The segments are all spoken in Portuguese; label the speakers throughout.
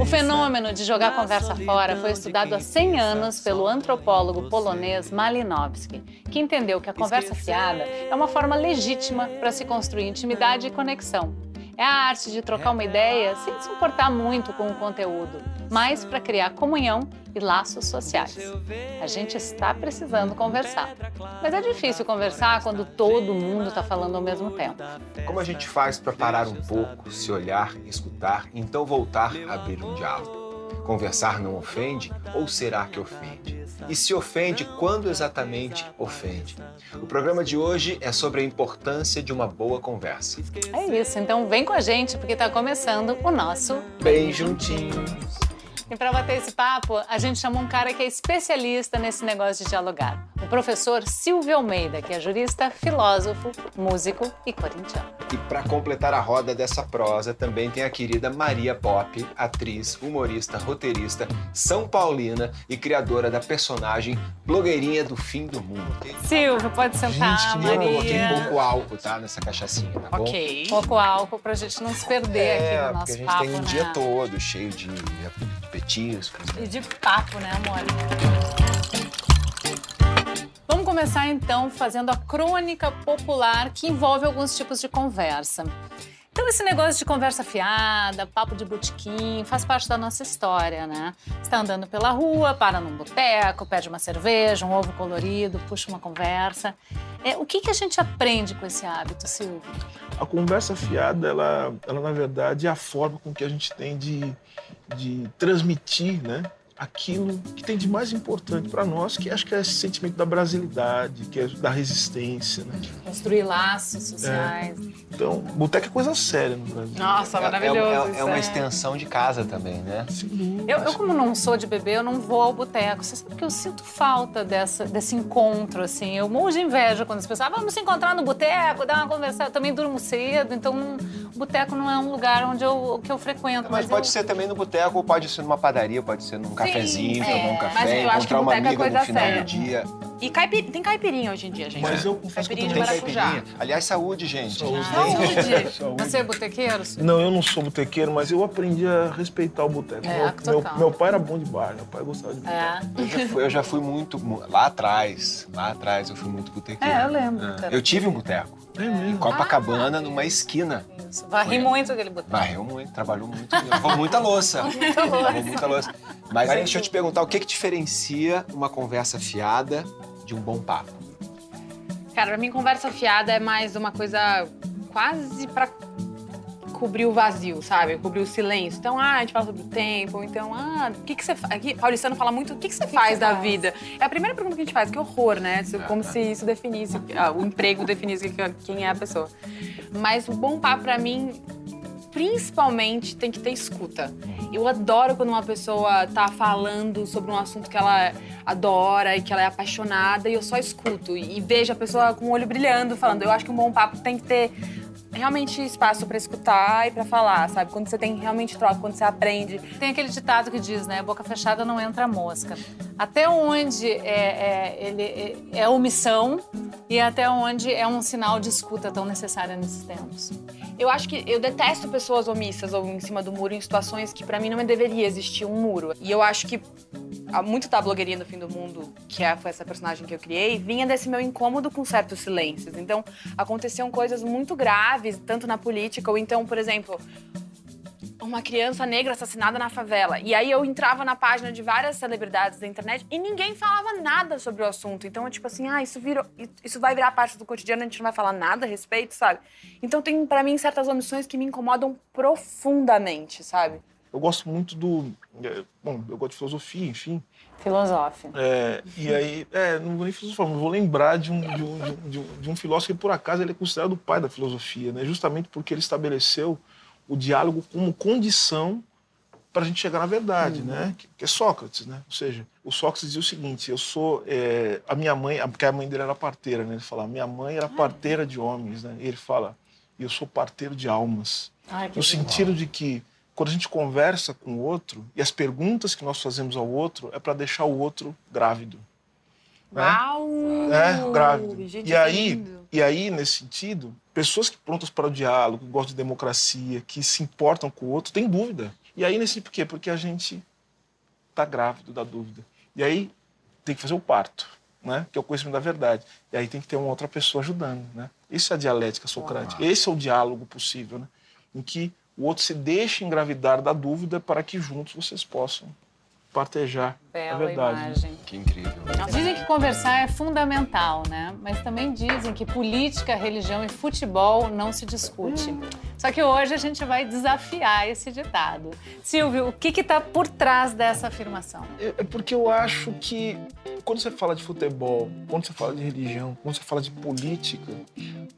Speaker 1: O fenômeno de jogar conversa fora foi estudado há 100 anos pelo antropólogo polonês Malinowski, que entendeu que a conversa fiada é uma forma legítima para se construir intimidade e conexão. É a arte de trocar uma ideia sem se importar muito com o conteúdo, mas para criar comunhão e laços sociais. A gente está precisando conversar, mas é difícil conversar quando todo mundo está falando ao mesmo tempo.
Speaker 2: Como a gente faz para parar um pouco, se olhar, escutar e então voltar a abrir um diálogo? Conversar não ofende ou será que ofende? E se ofende, quando exatamente ofende? O programa de hoje é sobre a importância de uma boa conversa.
Speaker 1: É isso, então vem com a gente porque está começando o nosso
Speaker 2: Bem Juntinhos.
Speaker 1: E para bater esse papo, a gente chamou um cara que é especialista nesse negócio de dialogar. O professor Silvio Almeida, que é jurista, filósofo, músico e corintiano.
Speaker 2: E para completar a roda dessa prosa, também tem a querida Maria Pop, atriz, humorista, roteirista, São Paulina e criadora da personagem blogueirinha do fim do mundo.
Speaker 1: Silvio, pode sentar,
Speaker 2: gente,
Speaker 1: Maria.
Speaker 2: Eu coloquei pouco álcool, tá? Nessa cachaçinha, tá bom?
Speaker 1: Ok. Pouco álcool pra gente não se perder
Speaker 2: é,
Speaker 1: aqui no nosso
Speaker 2: porque a gente
Speaker 1: papo,
Speaker 2: tem um
Speaker 1: né?
Speaker 2: dia todo cheio de petiscos.
Speaker 1: E de papo, né, amor? Vamos começar então fazendo a crônica popular que envolve alguns tipos de conversa. Então, esse negócio de conversa fiada, papo de botequim, faz parte da nossa história, né? Você tá andando pela rua, para num boteco, pede uma cerveja, um ovo colorido, puxa uma conversa. É, o que, que a gente aprende com esse hábito, Silvio?
Speaker 3: A conversa fiada, ela, ela na verdade é a forma com que a gente tem de, de transmitir, né? Aquilo que tem de mais importante para nós, que acho que é esse sentimento da brasilidade, que é da resistência, né?
Speaker 1: Construir laços sociais.
Speaker 3: É. Então, boteco é coisa séria no Brasil.
Speaker 1: Nossa,
Speaker 2: É-
Speaker 1: maravilhoso.
Speaker 2: É, é uma extensão de casa também, né?
Speaker 1: Eu, eu, como não sou de beber, eu não vou ao boteco. Você sabe que eu sinto falta dessa, desse encontro, assim. Eu morro de inveja quando as pessoas ah, vamos se encontrar no boteco, dar uma conversa. Eu também durmo cedo, então não- o boteco não é um lugar onde eu, que eu frequento.
Speaker 2: Mas pode
Speaker 1: eu,
Speaker 2: ser também no boteco, pode ser numa padaria, pode ser num cafezinho,
Speaker 1: é,
Speaker 2: tomar um
Speaker 4: mas
Speaker 2: café,
Speaker 4: eu acho que
Speaker 2: encontrar uma
Speaker 4: é
Speaker 2: amiga no
Speaker 4: coisa
Speaker 2: final
Speaker 4: séria.
Speaker 2: do dia.
Speaker 4: E caipir... tem caipirinha hoje em dia, gente.
Speaker 3: Mas eu confesso que eu
Speaker 4: Caipirinha de
Speaker 2: Tem
Speaker 3: também...
Speaker 4: maracujá.
Speaker 2: caipirinha. Aliás, saúde, gente.
Speaker 1: Saúde!
Speaker 3: Saúde.
Speaker 1: Você é botequeiro?
Speaker 3: Não, eu não sou botequeiro, mas eu aprendi a respeitar o boteco.
Speaker 1: É,
Speaker 3: meu, meu, meu pai era bom de bar, meu pai gostava de boteco.
Speaker 1: É.
Speaker 2: Eu já, fui, eu já fui muito. mu- Lá atrás, lá atrás, eu fui muito botequeiro.
Speaker 1: É, eu lembro, cara.
Speaker 2: Eu tive um boteco.
Speaker 3: É
Speaker 2: Em
Speaker 3: mesmo.
Speaker 2: Copacabana, numa esquina.
Speaker 1: Isso. Varri muito aquele boteco.
Speaker 2: Varreu muito, trabalhou muito. Lavou muita louça.
Speaker 1: Muita louça.
Speaker 2: Lavou muita louça. Mas aí, deixa eu te perguntar, o que que diferencia uma conversa fiada de um bom papo?
Speaker 4: Cara, pra mim, conversa fiada é mais uma coisa quase pra cobrir o vazio, sabe? Cobrir o silêncio. Então, ah, a gente fala sobre o tempo, então, ah, o que, que você faz? Aqui, paulistano fala muito, o que, que você faz
Speaker 1: você
Speaker 4: da
Speaker 1: faz?
Speaker 4: vida? É a primeira pergunta que a gente faz, que horror, né? Como se isso definisse, ah, o emprego definisse que- quem é a pessoa. Mas o bom papo, pra mim, principalmente tem que ter escuta. Eu adoro quando uma pessoa tá falando sobre um assunto que ela adora e que ela é apaixonada e eu só escuto e vejo a pessoa com o olho brilhando falando. Eu acho que um bom papo tem que ter realmente espaço pra escutar e pra falar, sabe? Quando você tem realmente troca, quando você aprende.
Speaker 1: Tem aquele ditado que diz, né? Boca fechada não entra mosca. Até onde é, é, ele é, é omissão e até onde é um sinal de escuta tão necessária nesses tempos.
Speaker 4: Eu acho que eu detesto pessoas omissas ou em cima do muro em situações que pra mim não deveria existir um muro. E eu acho que muito da blogueirinha do fim do mundo, que é, foi essa personagem que eu criei, vinha desse meu incômodo com certos silêncios. Então, aconteciam coisas muito graves, tanto na política ou então, por exemplo, uma criança negra assassinada na favela. E aí eu entrava na página de várias celebridades da internet e ninguém falava nada sobre o assunto. Então, é tipo assim, ah, isso virou, isso vai virar parte do cotidiano, a gente não vai falar nada a respeito, sabe? Então tem pra mim certas omissões que me incomodam profundamente, sabe?
Speaker 3: Eu gosto muito do... é, Bom, eu gosto de filosofia, enfim.
Speaker 1: Filosofe.
Speaker 3: É, e aí, é, não vou nem filosofar, mas vou lembrar de, um, de, um, de um- de um filósofo que, por acaso, ele é considerado o pai da filosofia, né? justamente porque ele estabeleceu o diálogo como condição para a gente chegar na verdade, né? Que, que é Sócrates, né? Ou seja, o Sócrates dizia o seguinte: eu sou. É, a minha mãe, porque a mãe dele era parteira, né? Ele fala: minha mãe era parteira de homens, né? E ele fala: eu sou parteiro de almas. Ai, no sentido de que quando a gente conversa com o outro e as perguntas que nós fazemos ao outro é para deixar o outro grávido.
Speaker 4: Né? Uau!
Speaker 3: É, grávido. Gente, e aí, e aí, nesse sentido, pessoas que prontas para o diálogo, que gostam de democracia, que se importam com o outro, têm dúvida. E aí, nesse por quê? Porque a gente está grávido da dúvida. E aí tem que fazer o parto, né? que é o conhecimento da verdade. E aí tem que ter uma outra pessoa ajudando. Né? Isso é a dialética socrática. Esse é o diálogo possível, né? em que o outro se deixa engravidar da dúvida para que juntos vocês possam partejar Bela a verdade. Imagem.
Speaker 2: Que incrível.
Speaker 1: Dizem que conversar é fundamental, né? Mas também dizem que política, religião e futebol não se discute. Só que hoje a gente vai desafiar esse ditado. Silvio, o que está por trás dessa afirmação?
Speaker 3: É, é porque eu acho que quando você fala de futebol, quando você fala de religião, quando você fala de política,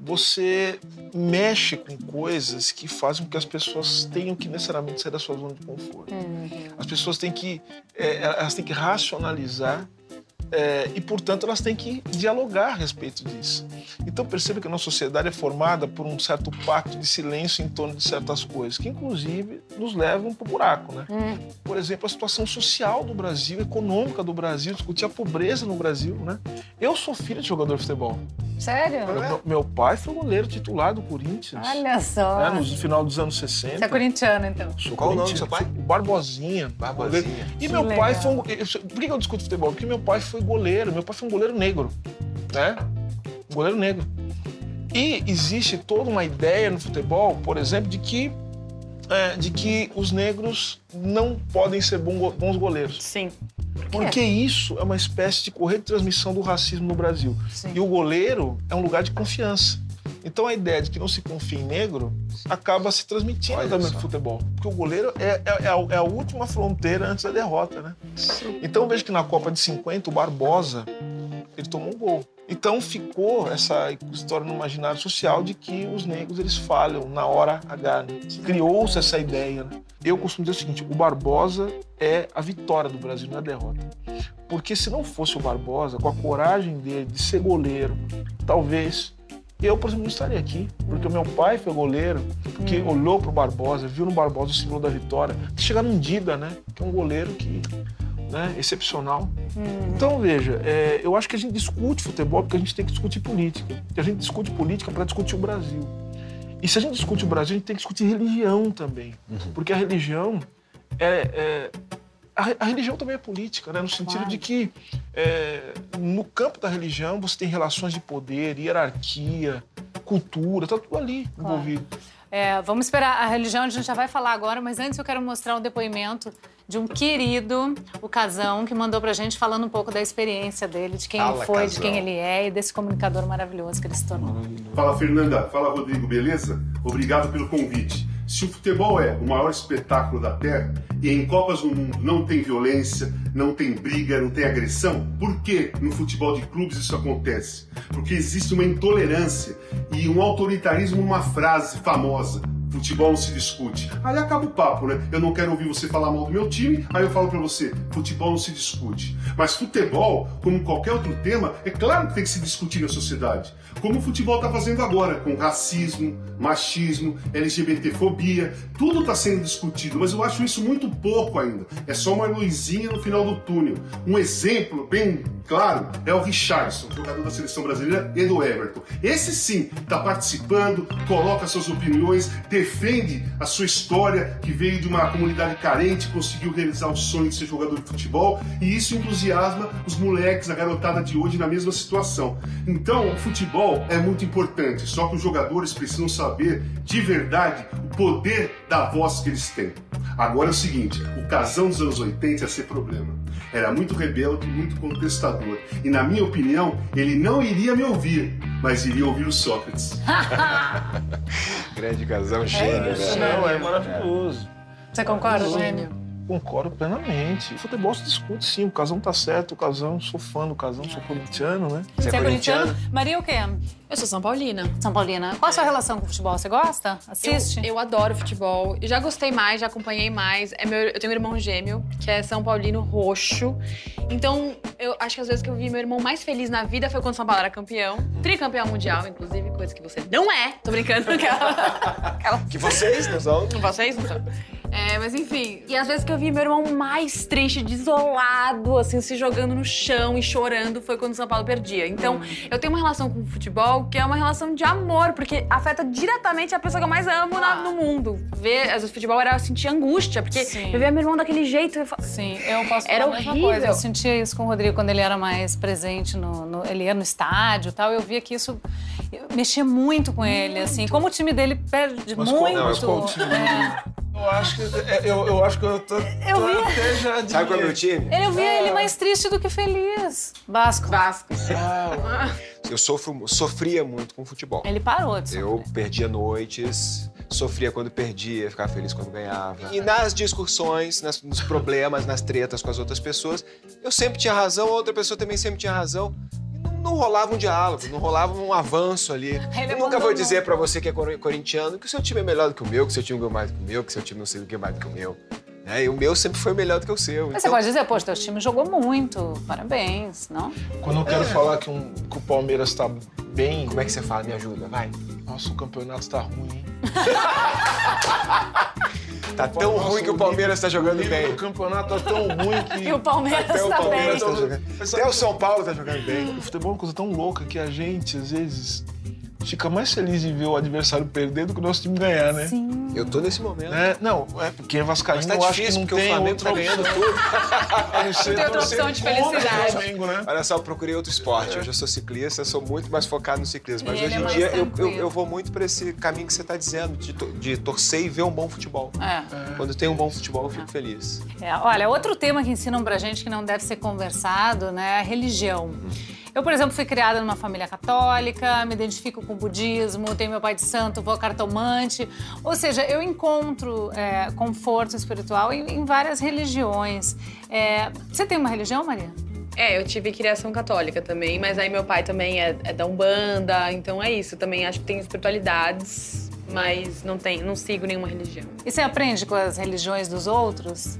Speaker 3: você mexe com coisas que fazem com que as pessoas tenham que necessariamente sair da sua zona de conforto. Uhum. As pessoas têm que, é, elas têm que racionalizar é, e, portanto, elas têm que dialogar a respeito disso. Então, perceba que a nossa sociedade é formada por um certo pacto de silêncio em torno de certas coisas, que, inclusive, nos levam para o buraco. Né? Hum. Por exemplo, a situação social do Brasil, econômica do Brasil, discutir a pobreza no Brasil. Né? Eu sou filho de jogador de futebol.
Speaker 1: Sério?
Speaker 3: Meu, meu, pai foi goleiro titular do Corinthians.
Speaker 1: Olha só.
Speaker 3: Né, no final dos anos 60.
Speaker 1: Você é corintiano, então?
Speaker 2: Sou Qual o nome do seu pai?
Speaker 3: Barbosinha.
Speaker 2: Barbosinha.
Speaker 3: E que meu legal. pai foi um... Por que eu discuto futebol? Porque meu pai foi goleiro. Meu pai foi um goleiro negro. Né? Um goleiro negro. E existe toda uma ideia no futebol, por exemplo, de que, é, de que os negros não podem ser bons goleiros.
Speaker 4: Sim.
Speaker 3: Porque é. isso é uma espécie de correia de transmissão do racismo no Brasil. Sim. E o goleiro é um lugar de confiança. Então a ideia de que não se confia em negro acaba se transmitindo Olha também no futebol. Porque o goleiro é, é, é, a, é, a, última fronteira antes da derrota, né? Então veja que na Copa de 50, o Barbosa, ele tomou um gol. Então ficou essa história no imaginário social de que os negros eles falham na hora H. Né? Criou-se essa ideia. Né? Eu costumo dizer o seguinte: o Barbosa é a vitória do Brasil, não é a derrota. Porque se não fosse o Barbosa, com a coragem dele de ser goleiro, talvez eu, por exemplo, não estaria aqui. Porque o meu pai foi goleiro, que hum. olhou para o Barbosa, viu no Barbosa o símbolo da vitória. Chegar num Dida, né? Que é um goleiro que né, excepcional. Hum. Então, veja, é, eu acho que a gente discute futebol porque a gente tem que discutir política. E a gente discute política para discutir o Brasil. E se a gente discute o Brasil, a gente tem que discutir religião também. Uhum. Porque a religião é, é a, a, religião também é política, né? no sentido claro. de que é, no campo da religião você tem relações de poder, hierarquia, cultura, está tudo ali claro. envolvido.
Speaker 1: É, vamos esperar a religião, a gente já vai falar agora, mas antes eu quero mostrar um depoimento de um querido, o Casão, que mandou pra gente falando um pouco da experiência dele, de quem fala, ele foi, Casão. de quem ele é e desse comunicador maravilhoso que ele se tornou.
Speaker 5: Fala, Fernanda. Fala, Rodrigo. Beleza? Obrigado pelo convite. Se o futebol é o maior espetáculo da Terra e em Copas no Mundo não tem violência, não tem briga, não tem agressão, por que no futebol de clubes isso acontece? Porque existe uma intolerância e um autoritarismo numa frase famosa: futebol não se discute. Aí acaba o papo, né? Eu não quero ouvir você falar mal do meu time, aí eu falo para você, futebol não se discute. Mas futebol, como qualquer outro tema, é claro que tem que se discutir na sociedade. Como o futebol está fazendo agora, com racismo, machismo, LGBTfobia, tudo está sendo discutido, mas eu acho isso muito pouco ainda. É só uma luzinha no final do túnel. Um exemplo bem claro é o Richardson, jogador da seleção brasileira e do Everton. Esse sim está participando, coloca suas opiniões, defende a sua história, que veio de uma comunidade carente, conseguiu realizar o sonho de ser jogador de futebol, e isso entusiasma os moleques, a garotada de hoje na mesma situação. Então, o futebol é muito importante, só que os jogadores precisam saber de verdade o poder da voz que eles têm. Agora é o seguinte, o casão dos anos 80 ia ser problema. Era muito rebelde, muito contestador. E na minha opinião, ele não iria me ouvir, mas iria ouvir o Sócrates.
Speaker 2: Grande casão, gênio,
Speaker 3: é,
Speaker 2: né?
Speaker 3: Não, é maravilhoso.
Speaker 1: Você concorda, gênio?
Speaker 3: Concordo plenamente. O futebol se discute sim. O Casão tá certo, o Casão, sou fã do Casão, sou corintiano, né?
Speaker 1: Você, Você é corintiano? Maria, o quê?
Speaker 4: Eu sou São Paulina.
Speaker 1: São Paulina. Qual a sua relação com o futebol? Você gosta? Assiste?
Speaker 4: Eu, eu adoro futebol. Já gostei mais, já acompanhei mais. É meu, eu tenho um irmão gêmeo, que é São Paulino roxo. Então, eu acho que às vezes que eu vi meu irmão mais feliz na vida foi quando São Paulo era campeão. Tricampeão mundial, inclusive, coisa que você não é. Tô brincando. Aquela,
Speaker 2: aquela... Que vocês não são.
Speaker 4: Vocês não são. É, mas enfim. E às vezes que eu vi meu irmão mais triste, desolado, assim, se jogando no chão e chorando, foi quando o São Paulo perdia. Então, hum. eu tenho uma relação com o futebol que é uma relação de amor, porque afeta diretamente a pessoa que eu mais amo ah. na, no mundo. Ver, às vezes, o futebol era eu sentir angústia, porque Sim. eu via meu irmão daquele jeito. Eu falo,
Speaker 1: Sim, eu posso falar era a mesma horrível. coisa. Eu sentia isso com o Rodrigo quando ele era mais presente, no, no ele ia no estádio e tal. Eu via que isso mexia muito com ele, assim. Como o time dele perde mas muito. Qual, não, mas qual time? É.
Speaker 3: Eu acho que é, eu, eu acho que eu tô, eu tô via... até já
Speaker 2: Sabe qual é o meu time?
Speaker 1: Eu via é. ele mais triste do que feliz. Vasco.
Speaker 4: Vasco.
Speaker 2: Ah, eu sofro, sofria muito com futebol.
Speaker 1: Ele parou de
Speaker 2: sofrer. Eu perdia noites, sofria quando perdia, ficava feliz quando ganhava. E nas discussões, nas, nos problemas, nas tretas com as outras pessoas, eu sempre tinha razão, a outra pessoa também sempre tinha razão não rolava um diálogo, não rolava um avanço ali. Eu nunca vou dizer para você que é corintiano que o seu time é melhor do que o meu, que o seu time é mais do que o meu, que o seu time não sei do que mais do que o meu. É, e o meu sempre foi melhor do que o seu.
Speaker 1: Mas então... você pode dizer, poxa, teu time jogou muito, parabéns, não?
Speaker 3: Quando eu quero é. falar que, um, que o Palmeiras tá bem...
Speaker 2: Como é que você fala? Me ajuda, vai.
Speaker 3: Nossa, o campeonato tá ruim, hein?
Speaker 2: Tá tão Nossa, ruim que o Palmeiras tá jogando bem.
Speaker 3: O campeonato tá tão ruim que.
Speaker 1: E o Palmeiras Até tá o Palmeiras
Speaker 2: bem. Tá jogando... Até o São Paulo tá jogando bem.
Speaker 3: O futebol é uma coisa tão louca que a gente, às vezes, fica mais feliz de ver o adversário perder do que o nosso time ganhar, né?
Speaker 1: Sim.
Speaker 2: Eu tô nesse momento.
Speaker 3: É, não, é porque é vascaíno, tá eu acho que não
Speaker 2: porque tem o Flamengo tá ganhando tudo.
Speaker 4: não tem outra opção de felicidade.
Speaker 2: Flamengo, né? Olha só, eu procurei outro esporte. É. Hoje eu sou ciclista, sou muito mais focado no ciclismo. Mas hoje é em dia eu, eu, eu, vou muito para esse caminho que você tá dizendo, de, de, torcer e ver um bom futebol. É. Quando tem um bom futebol, eu fico feliz.
Speaker 1: É, olha, outro tema que ensinam pra gente que não deve ser conversado, né, é a religião. Hum. Eu, por exemplo, fui criada numa família católica, me identifico com o budismo, tenho meu pai de santo, vou cartomante. Ou seja, eu encontro é, conforto espiritual em, em várias religiões. É, você tem uma religião, Maria?
Speaker 4: É, eu tive criação católica também, mas aí meu pai também é, é da Umbanda, então é isso. Também acho que tem espiritualidades, mas não tem, não sigo nenhuma religião.
Speaker 1: E você aprende com as religiões dos outros?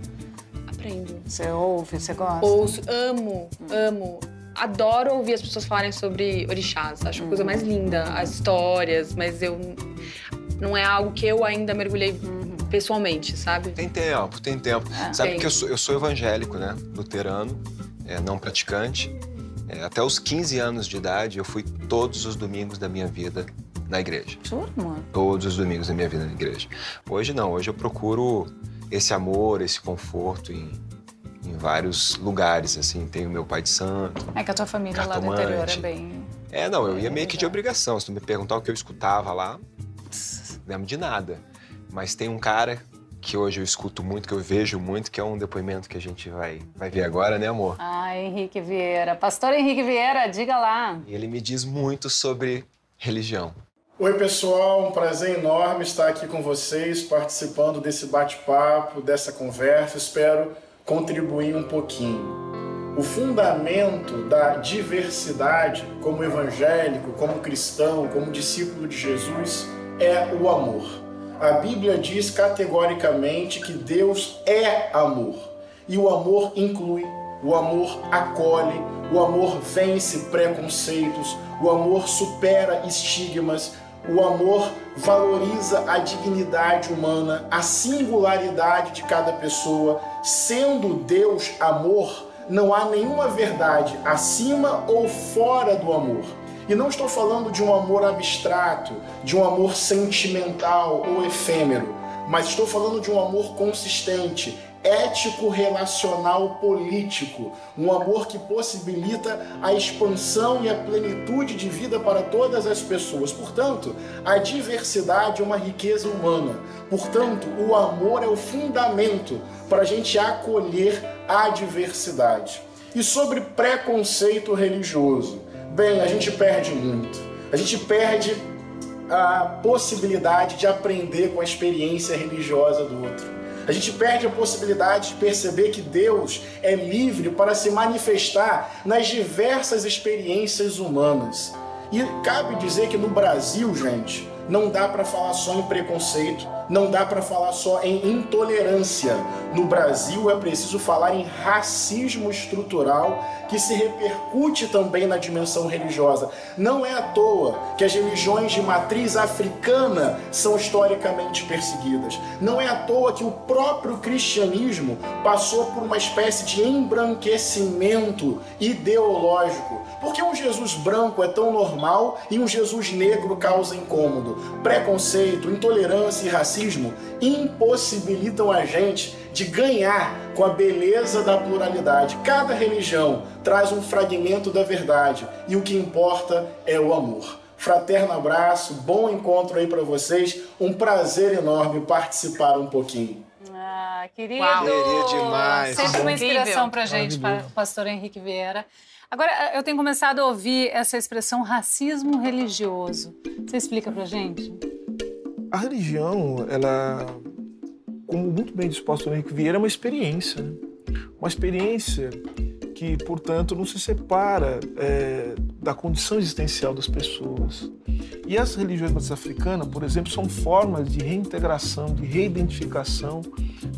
Speaker 4: Aprendo.
Speaker 1: Você ouve, você gosta?
Speaker 4: Ouço, amo, hum. amo adoro ouvir as pessoas falarem sobre orixás. Acho a coisa mais linda, as histórias, mas eu não é algo que eu ainda mergulhei pessoalmente, sabe?
Speaker 2: Tem tempo, tem tempo. É, sabe tem. que eu sou, eu sou evangélico, né? Luterano, é, não praticante. É, até os 15 anos de idade, eu fui todos os domingos da minha vida na igreja.
Speaker 1: Turma?
Speaker 2: Todos os domingos da minha vida na igreja. Hoje não, hoje eu procuro esse amor, esse conforto em, em vários lugares, assim. Tem o meu pai de santo.
Speaker 1: É que a tua família lá do interior é bem.
Speaker 2: É, não, eu ia meio que de obrigação. Se tu me perguntar o que eu escutava lá, lembro de nada. Mas tem um cara que hoje eu escuto muito, que eu vejo muito, que é um depoimento que a gente vai, vai ver agora, né, amor?
Speaker 1: Ah, Henrique Vieira. Pastor Henrique Vieira, diga lá.
Speaker 2: Ele me diz muito sobre religião.
Speaker 6: Oi, pessoal, um prazer enorme estar aqui com vocês, participando desse bate-papo, dessa conversa. Espero contribuir um pouquinho. O fundamento da diversidade, como evangélico, como cristão, como discípulo de Jesus, é o amor. A Bíblia diz categoricamente que Deus é amor. E o amor inclui, o amor acolhe, o amor vence preconceitos, o amor supera estigmas, o amor valoriza a dignidade humana, a singularidade de cada pessoa. Sendo Deus amor, não há nenhuma verdade acima ou fora do amor. E não estou falando de um amor abstrato, de um amor sentimental ou efêmero, mas estou falando de um amor consistente, ético, relacional, político, um amor que possibilita a expansão e a plenitude de vida para todas as pessoas. Portanto, a diversidade é uma riqueza humana. Portanto, o amor é o fundamento para a gente acolher a diversidade. E sobre preconceito religioso, bem, a gente perde muito. A gente perde a possibilidade de aprender com a experiência religiosa do outro A gente perde a possibilidade de perceber que Deus é livre para se manifestar nas diversas experiências humanas. E cabe dizer que no Brasil, gente, não dá para falar só em preconceito, não dá para falar só em intolerância. No Brasil é preciso falar em racismo estrutural que se repercute também na dimensão religiosa. Não é à toa que as religiões de matriz africana são historicamente perseguidas. Não é à toa que o próprio cristianismo passou por uma espécie de embranquecimento ideológico. Porque um Jesus branco é tão normal e um Jesus negro causa incômodo? Preconceito, intolerância e racismo impossibilitam a gente de ganhar com a beleza da pluralidade. Cada religião traz um fragmento da verdade e o que importa é o amor. Fraterno abraço, bom encontro aí para vocês. Um prazer enorme participar um pouquinho.
Speaker 1: Ah, querido!
Speaker 2: Uau. Queria demais.
Speaker 1: Sempre uma inspiração pra gente, pastor Henrique Vieira. Agora, eu tenho começado a ouvir essa expressão racismo religioso. Você explica pra gente?
Speaker 3: A religião, ela como muito bem disposto o Henrique Vieira, é uma experiência. Né? Uma experiência que, portanto, não se separa é, da condição existencial das pessoas. E as religiões africanas, por exemplo, são formas de reintegração, de reidentificação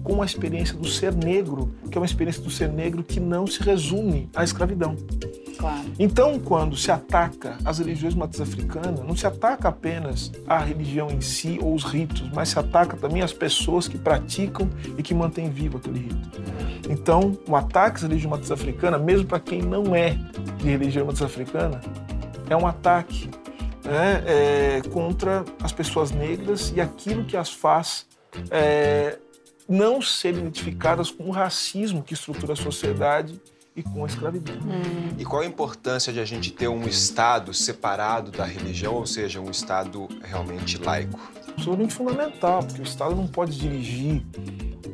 Speaker 3: com a experiência do ser negro, que é uma experiência do ser negro que não se resume à escravidão. Então, quando se ataca as religiões matriz africanas, não se ataca apenas a religião em si ou os ritos, mas se ataca também as pessoas que praticam e que mantêm vivo aquele rito. Então, o ataque às religiões matriz africanas, mesmo para quem não é de religião matriz africana, é um ataque né, é, contra as pessoas negras e aquilo que as faz é, não serem identificadas com o racismo que estrutura a sociedade e com a escravidão.
Speaker 2: Hum. E qual a importância de a gente ter um Estado separado da religião, ou seja, um Estado realmente laico?
Speaker 3: Absolutamente fundamental, porque o Estado não pode dirigir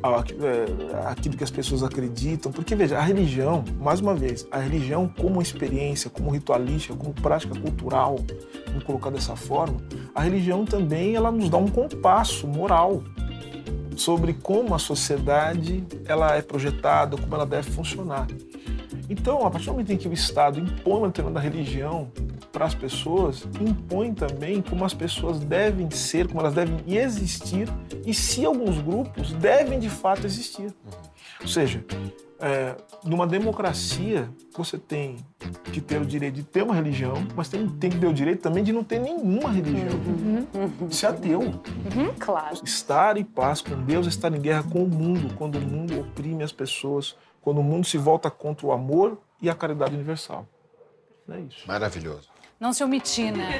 Speaker 3: é, aquilo que as pessoas acreditam, porque veja, a religião, mais uma vez, a religião como experiência, como ritualística, como prática cultural, vamos colocar dessa forma, a religião também ela nos dá um compasso moral sobre como a sociedade ela é projetada, como ela deve funcionar. Então, a partir do momento em que o Estado impõe uma determinada religião para as pessoas, impõe também como as pessoas devem ser, como elas devem existir e se alguns grupos devem de fato existir. Ou seja, é, numa democracia, você tem que ter o direito de ter uma religião, mas tem, tem que ter o direito também de não ter nenhuma religião. Uhum. Uhum. Ser ateu.
Speaker 1: Uhum. Claro.
Speaker 3: Estar em paz com Deus é estar em guerra com o mundo, quando o mundo oprime as pessoas, quando o mundo se volta contra o amor e a caridade universal. É isso.
Speaker 2: Maravilhoso.
Speaker 1: Não se omitir, né?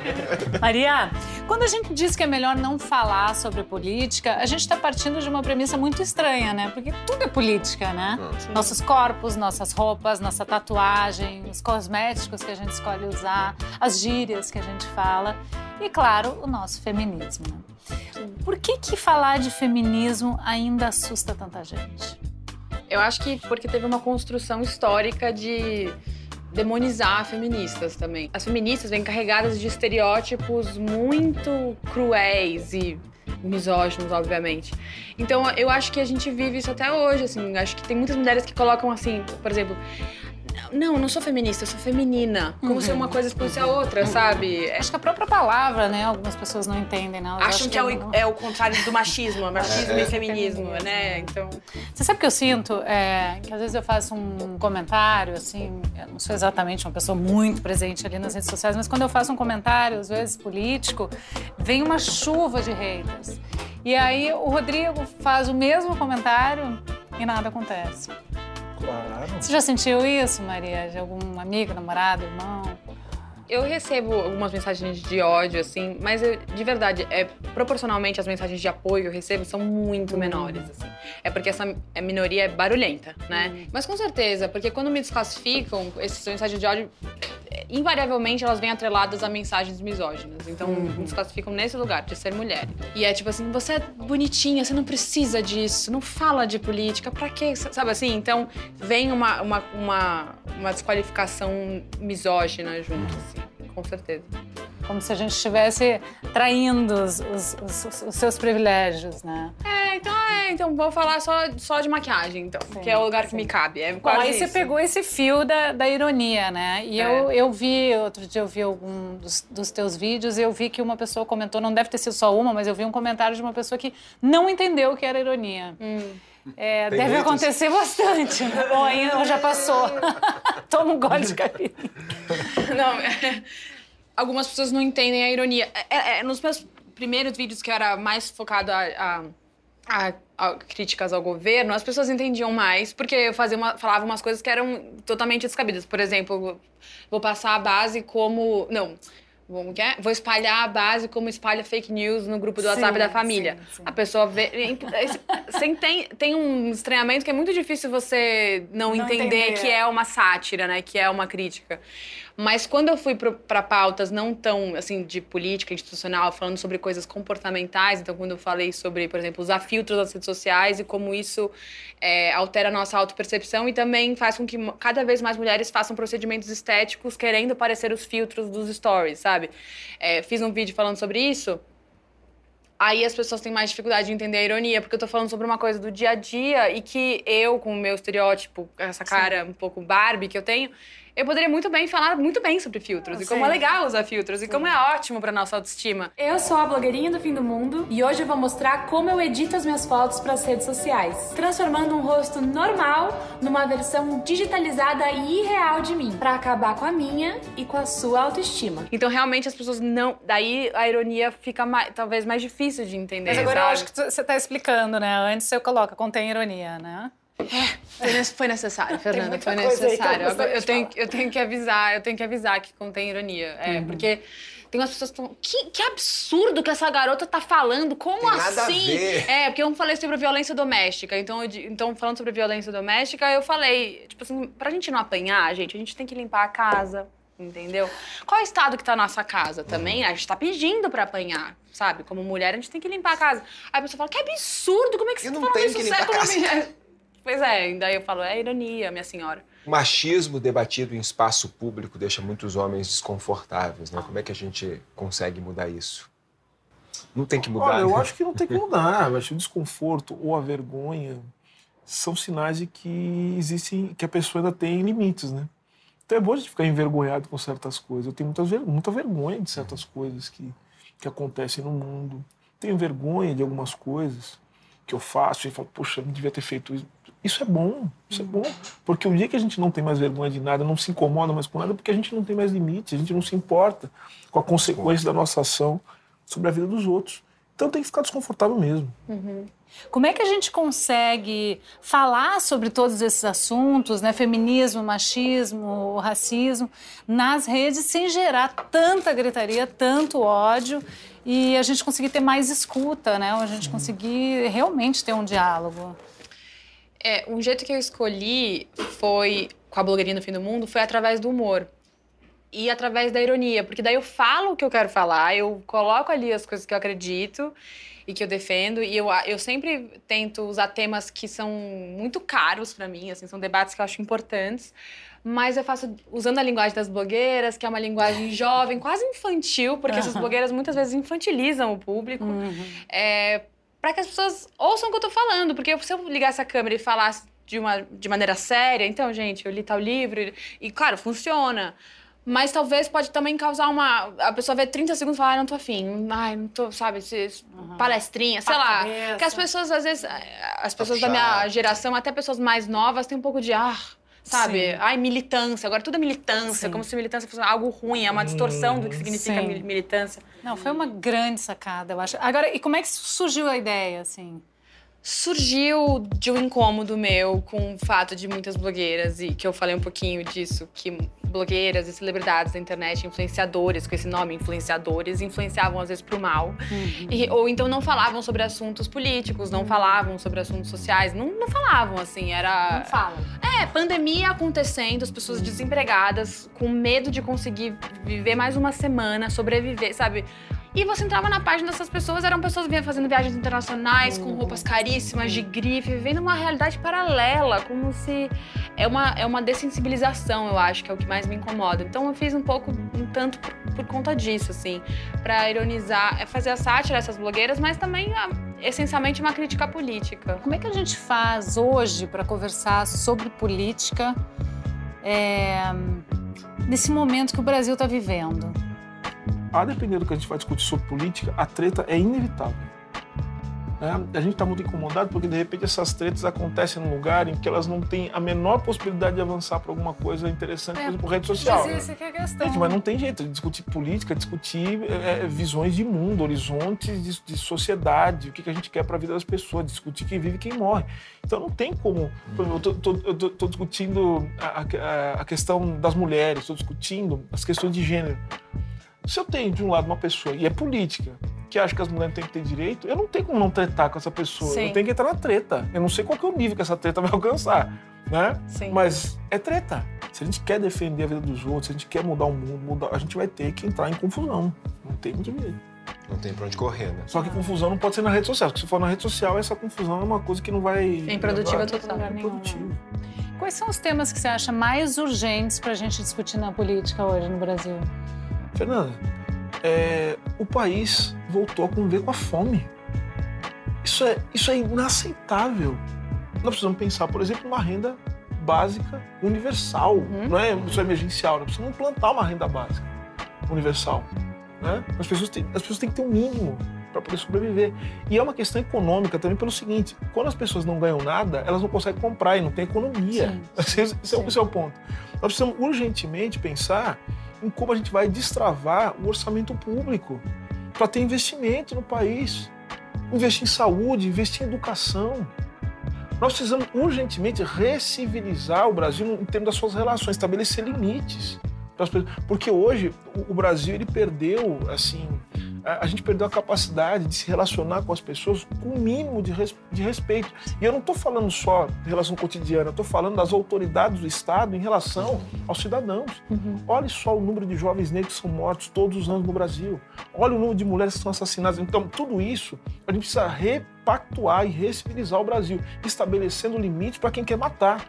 Speaker 1: Maria, quando a gente diz que é melhor não falar sobre política, a gente está partindo de uma premissa muito estranha, né? Porque tudo é política, né? Ah, Nossos corpos, nossas roupas, nossa tatuagem, os cosméticos que a gente escolhe usar, as gírias que a gente fala e, claro, o nosso feminismo. Né? Por que, que falar de feminismo ainda assusta tanta gente?
Speaker 4: Eu acho que porque teve uma construção histórica de demonizar feministas também. As feministas vêm carregadas de estereótipos muito cruéis e misóginos, obviamente. Então, eu acho que a gente vive isso até hoje, assim. Acho que tem muitas mulheres que colocam assim, por exemplo, não, não sou feminista, eu sou feminina. Como uhum. se uma coisa fosse a outra, sabe?
Speaker 1: Acho que a própria palavra, né? Algumas pessoas não entendem, né?
Speaker 4: Elas acham, que, é, o, é o contrário do machismo, machismo é. e feminismo, né? Então.
Speaker 1: Você sabe o que eu sinto? É, que às vezes eu faço um comentário, assim, eu não sou exatamente uma pessoa muito presente ali nas redes sociais, mas quando eu faço um comentário, às vezes político, vem uma chuva de haters. E aí o Rodrigo faz o mesmo comentário e nada acontece.
Speaker 3: Claro.
Speaker 1: Você já sentiu isso, Maria? De algum amigo, namorado, irmão?
Speaker 4: Eu recebo algumas mensagens de ódio, assim, mas eu, de verdade, é, proporcionalmente as mensagens de apoio que eu recebo são muito menores, assim. É porque essa minoria é barulhenta, né? Uhum. Mas com certeza, porque quando me desclassificam, essas mensagens de ódio invariavelmente elas vêm atreladas a mensagens misóginas. Então, uhum. nos classificam nesse lugar, de ser mulher. E é tipo assim, você é bonitinha, você não precisa disso, não fala de política, pra quê? Sabe assim? Então, vem uma, uma, uma, uma desqualificação misógina junto, assim, com certeza.
Speaker 1: Como se a gente estivesse traindo os, os, os, os seus privilégios, né?
Speaker 4: É, então, é, então vou falar só, só de maquiagem, então, sim, que é o lugar sim. que me cabe. É
Speaker 1: Bom, aí isso. você pegou esse fio da, da ironia, né? E é. eu, eu vi, outro dia eu vi algum dos, dos teus vídeos e eu vi que uma pessoa comentou, não deve ter sido só uma, mas eu vi um comentário de uma pessoa que não entendeu o que era ironia. Hum. É, deve muitos? acontecer bastante. Ou, ou já passou. Toma um gole de caipirinha.
Speaker 4: Não, é, algumas pessoas não entendem a ironia. É, é, é, nos meus primeiros vídeos, que era mais focado a, a, a, a, críticas ao governo, as pessoas entendiam mais, porque eu fazia uma, falava umas coisas que eram totalmente descabidas. Por exemplo, vou passar a base como... Não, Vou espalhar a base como espalha fake news no grupo do sim, WhatsApp da família. Sim, sim. A pessoa vê. Sem, tem, tem um estranhamento que é muito difícil você não, não entender, entender, que é uma sátira, né? Que é uma crítica. Mas quando eu fui para pautas não tão, assim, de política institucional, falando sobre coisas comportamentais, então quando eu falei sobre, por exemplo, usar filtros nas redes sociais e como isso é, altera a nossa autopercepção e também faz com que cada vez mais mulheres façam procedimentos estéticos querendo parecer os filtros dos stories, sabe? É, fiz um vídeo falando sobre isso. Aí as pessoas têm mais dificuldade de entender a ironia, porque eu tô falando sobre uma coisa do dia a dia e que eu, com o meu estereótipo, essa cara Sim. um pouco Barbie que eu tenho, eu poderia muito bem falar muito bem sobre filtros eu e como é legal usar filtros Sim. e como é ótimo para nossa autoestima.
Speaker 7: Eu sou a blogueirinha do fim do mundo e hoje eu vou mostrar como eu edito as minhas fotos para as redes sociais, transformando um rosto normal numa versão digitalizada e irreal de mim, para acabar com a minha e com a sua autoestima.
Speaker 4: Então realmente as pessoas não, daí a ironia fica mais, talvez mais difícil de entender.
Speaker 1: Mas agora sabe? eu acho que você tá explicando, né? Antes você coloca contém ironia, né?
Speaker 4: É, foi necessário, Fernanda, foi necessário. Eu, eu, tenho, eu tenho que avisar, eu tenho que avisar que contém ironia. É, uhum. porque tem umas pessoas que estão. Que, que absurdo que essa garota tá falando! Como tem assim? É, porque eu falei sobre violência doméstica. Então, eu, então, falando sobre violência doméstica, eu falei, tipo assim, pra gente não apanhar, gente, a gente tem que limpar a casa. Entendeu? Qual é o estado que tá a nossa casa também? A gente tá pedindo pra apanhar, sabe? Como mulher, a gente tem que limpar a casa. Aí a pessoa fala, que absurdo, como é que você
Speaker 2: não
Speaker 4: tá
Speaker 2: falando isso certo?
Speaker 4: Pois é, daí eu falo, é ironia, minha senhora.
Speaker 2: O machismo debatido em espaço público deixa muitos homens desconfortáveis, né? Como é que a gente consegue mudar isso? Não tem que mudar.
Speaker 3: Olha,
Speaker 2: né?
Speaker 3: eu acho que não tem que mudar. Eu acho que o desconforto ou a vergonha são sinais de que existem, que a pessoa ainda tem limites, né? Então é bom a gente ficar envergonhado com certas coisas. Eu tenho muita, muita vergonha de certas coisas que, que acontecem no mundo. Tenho vergonha de algumas coisas que eu faço e falo, poxa, não devia ter feito isso. Isso é bom, isso é bom. Porque o dia que a gente não tem mais vergonha de nada, não se incomoda mais com nada, porque a gente não tem mais limites, a gente não se importa com a consequência da nossa ação sobre a vida dos outros. Então tem que ficar desconfortável mesmo.
Speaker 1: Uhum. Como é que a gente consegue falar sobre todos esses assuntos, né? Feminismo, machismo, racismo, nas redes sem gerar tanta gritaria, tanto ódio e a gente conseguir ter mais escuta, né? A gente conseguir realmente ter um diálogo.
Speaker 4: É, um jeito que eu escolhi foi, com a blogueirinha do fim do mundo, foi através do humor. E através da ironia, porque daí eu falo o que eu quero falar, eu coloco ali as coisas que eu acredito e que eu defendo, e eu, eu sempre tento usar temas que são muito caros para mim, assim, são debates que eu acho importantes, mas eu faço usando a linguagem das blogueiras, que é uma linguagem jovem, quase infantil, porque uhum. essas blogueiras muitas vezes infantilizam o público. Uhum. É, para que as pessoas ouçam o que eu tô falando. Porque se eu ligasse a câmera e falasse de, uma, de maneira séria, então, gente, eu li tal livro, e, e claro, funciona. Mas talvez pode também causar uma. A pessoa vê 30 segundos e fala, ai, não tô afim. Ai, não tô, sabe, uhum. palestrinha, sei lá. Porque as pessoas, às vezes, as pessoas tá da minha geração, até pessoas mais novas, têm um pouco de. Ah, sabe? Sim. Ai, militância. Agora tudo é militância, Sim. como se militância fosse algo ruim, é uma distorção do que significa Sim. militância.
Speaker 1: Não, foi uma grande sacada, eu acho. Agora, e como é que surgiu a ideia, assim?
Speaker 4: Surgiu de um incômodo meu com o fato de muitas blogueiras, e que eu falei um pouquinho disso, que blogueiras e celebridades da internet, influenciadores, com esse nome, influenciadores, influenciavam às vezes pro mal. Uhum. E, ou então não falavam sobre assuntos políticos, não falavam sobre assuntos sociais, não, não falavam assim, era.
Speaker 1: Não falam.
Speaker 4: É, pandemia acontecendo, as pessoas uhum. desempregadas, com medo de conseguir viver mais uma semana, sobreviver, sabe? E você entrava na página dessas pessoas, eram pessoas fazendo viagens internacionais, com roupas caríssimas, de grife, vivendo uma realidade paralela, como se. É uma, é uma dessensibilização, eu acho, que é o que mais me incomoda. Então eu fiz um pouco, um tanto por conta disso, assim, para ironizar, é fazer a sátira dessas blogueiras, mas também a, essencialmente uma crítica política.
Speaker 1: Como é que a gente faz hoje para conversar sobre política é, nesse momento que o Brasil está vivendo?
Speaker 3: A depender do que a gente vai discutir sobre política, a treta é inevitável. É, a gente está muito incomodado porque de repente essas tretas acontecem num lugar em que elas não têm a menor possibilidade de avançar para alguma coisa interessante, é, por exemplo, rede social.
Speaker 1: Mas essa é a questão.
Speaker 3: Gente, mas não tem jeito de discutir política, discutir é, é, visões de mundo, horizontes de, de sociedade, o que, que a gente quer para a vida das pessoas, discutir quem vive e quem morre. Então não tem como. Eu estou discutindo a, a, a questão das mulheres, estou discutindo as questões de gênero. Se eu tenho de um lado uma pessoa, e é política, que acha que as mulheres têm que ter direito, eu não tenho como não tretar com essa pessoa. Sim. Eu tenho que entrar na treta. Eu não sei qual é o nível que essa treta vai alcançar, né?
Speaker 1: Sim.
Speaker 3: Mas é treta. Se a gente quer defender a vida dos outros, se a gente quer mudar o mundo, mudar, a gente vai ter que entrar em confusão. Não tem muito jeito.
Speaker 2: Não tem pra onde correr, né?
Speaker 3: Só que confusão não pode ser na rede social. Porque se for na rede social, essa confusão é uma coisa que não vai.
Speaker 4: É improdutiva total. É
Speaker 3: improdutivo.
Speaker 1: Quais são os temas que você acha mais urgentes para a gente discutir na política hoje no Brasil?
Speaker 3: Fernanda, é, o país voltou a conviver com a fome. Isso é, isso é inaceitável. Nós precisamos pensar, por exemplo, numa renda básica universal. Uhum. Não é isso é emergencial, nós precisamos implantar uma renda básica universal. Né? As, pessoas têm, as pessoas têm que ter um mínimo para poder sobreviver. E é uma questão econômica também pelo seguinte: quando as pessoas não ganham nada, elas não conseguem comprar e não tem economia. Sim. Esse, esse, é, esse é o ponto. Nós precisamos urgentemente pensar em como a gente vai destravar o orçamento público para ter investimento no país. Investir em saúde, investir em educação. Nós precisamos urgentemente recivilizar o Brasil em termos das suas relações, estabelecer limites. Porque hoje o Brasil ele perdeu assim a gente perdeu a capacidade de se relacionar com as pessoas com o um mínimo de, res, de respeito. E eu não estou falando só de relação cotidiana, eu estou falando das autoridades do Estado em relação aos cidadãos. Uhum. Olhe só o número de jovens negros que são mortos todos os anos no Brasil. Olha o número de mulheres que são assassinadas. Então, tudo isso a gente precisa repactuar e recivilizar o Brasil, estabelecendo limites para quem quer matar.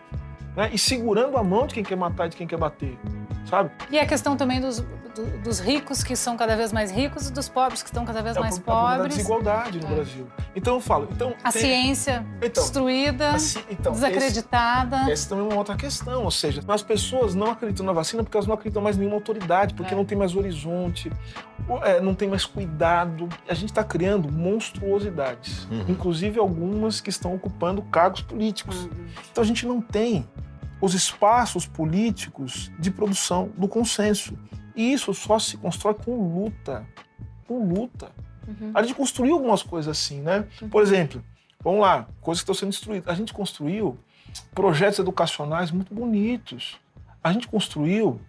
Speaker 3: Né? E segurando a mão de quem quer matar e de quem quer bater. Sabe?
Speaker 1: E a questão também dos, do, dos ricos que são cada vez mais ricos e dos pobres que estão cada vez é, mais pobres. A
Speaker 3: desigualdade no é. Brasil. Então eu falo, então
Speaker 1: a tem... ciência então, destruída, ci... então, desacreditada.
Speaker 3: Esse, essa também é uma outra questão, ou seja, as pessoas não acreditam na vacina porque elas não acreditam mais em nenhuma autoridade, porque é. não tem mais horizonte, é, não tem mais cuidado. A gente está criando monstruosidades, uhum. inclusive algumas que estão ocupando cargos políticos. Uhum. Então a gente não tem os espaços políticos de produção do consenso. E isso só se constrói com luta. Com luta. Uhum. A gente construiu algumas coisas assim, né? Uhum. Por exemplo, vamos lá, coisas que estão sendo destruídas. A gente construiu projetos educacionais muito bonitos. A gente construiu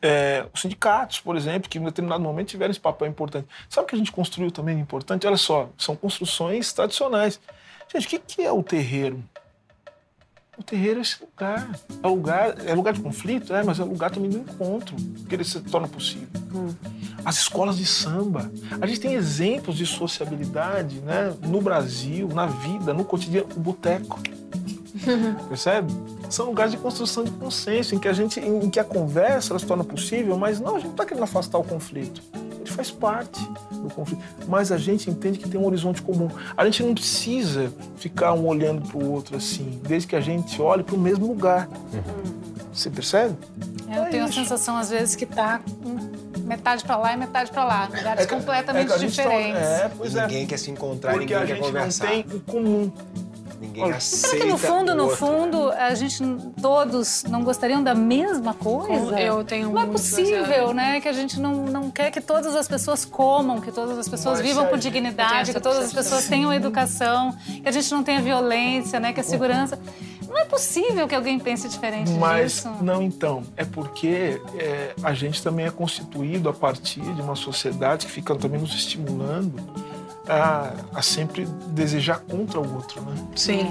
Speaker 3: é, os sindicatos, por exemplo, que em determinado momento tiveram esse papel importante. Sabe o que a gente construiu também importante? Olha só, são construções tradicionais. Gente, o que, que é o terreiro? O terreiro é esse lugar. É lugar, é lugar de conflito, é, mas é lugar também do encontro, que ele se torna possível. Hum. As escolas de samba. A gente tem exemplos de sociabilidade né, no Brasil, na vida, no cotidiano, o boteco. Percebe? São lugares de construção de consenso, em que a gente, em que a conversa se torna possível, mas não, a gente não está querendo afastar o conflito faz parte do conflito. Mas a gente entende que tem um horizonte comum. A gente não precisa ficar um olhando para o outro assim, desde que a gente olhe para o mesmo lugar. Uhum. Você percebe?
Speaker 1: É, eu é tenho isso. a sensação, às vezes, que tá metade para lá e metade para lá, lugares é, completamente é diferentes. Tá,
Speaker 2: é, pois é. Ninguém quer se encontrar, Porque ninguém quer conversar.
Speaker 3: Porque a gente não tem o comum.
Speaker 2: Ninguém Olha, aceita
Speaker 1: Será que no fundo, no fundo, a gente todos não gostariam da mesma coisa?
Speaker 4: Eu tenho
Speaker 1: Não é possível, né? Que a gente não, não quer que todas as pessoas comam, que todas as pessoas Mas vivam com dignidade, que todas as pessoas tenham educação, que a gente não tenha violência, né? Que a segurança. Não é possível que alguém pense diferente
Speaker 3: Mas,
Speaker 1: disso.
Speaker 3: não, então. É porque é, a gente também é constituído a partir de uma sociedade que fica também nos estimulando a, a sempre desejar contra o outro, né?
Speaker 4: Sim.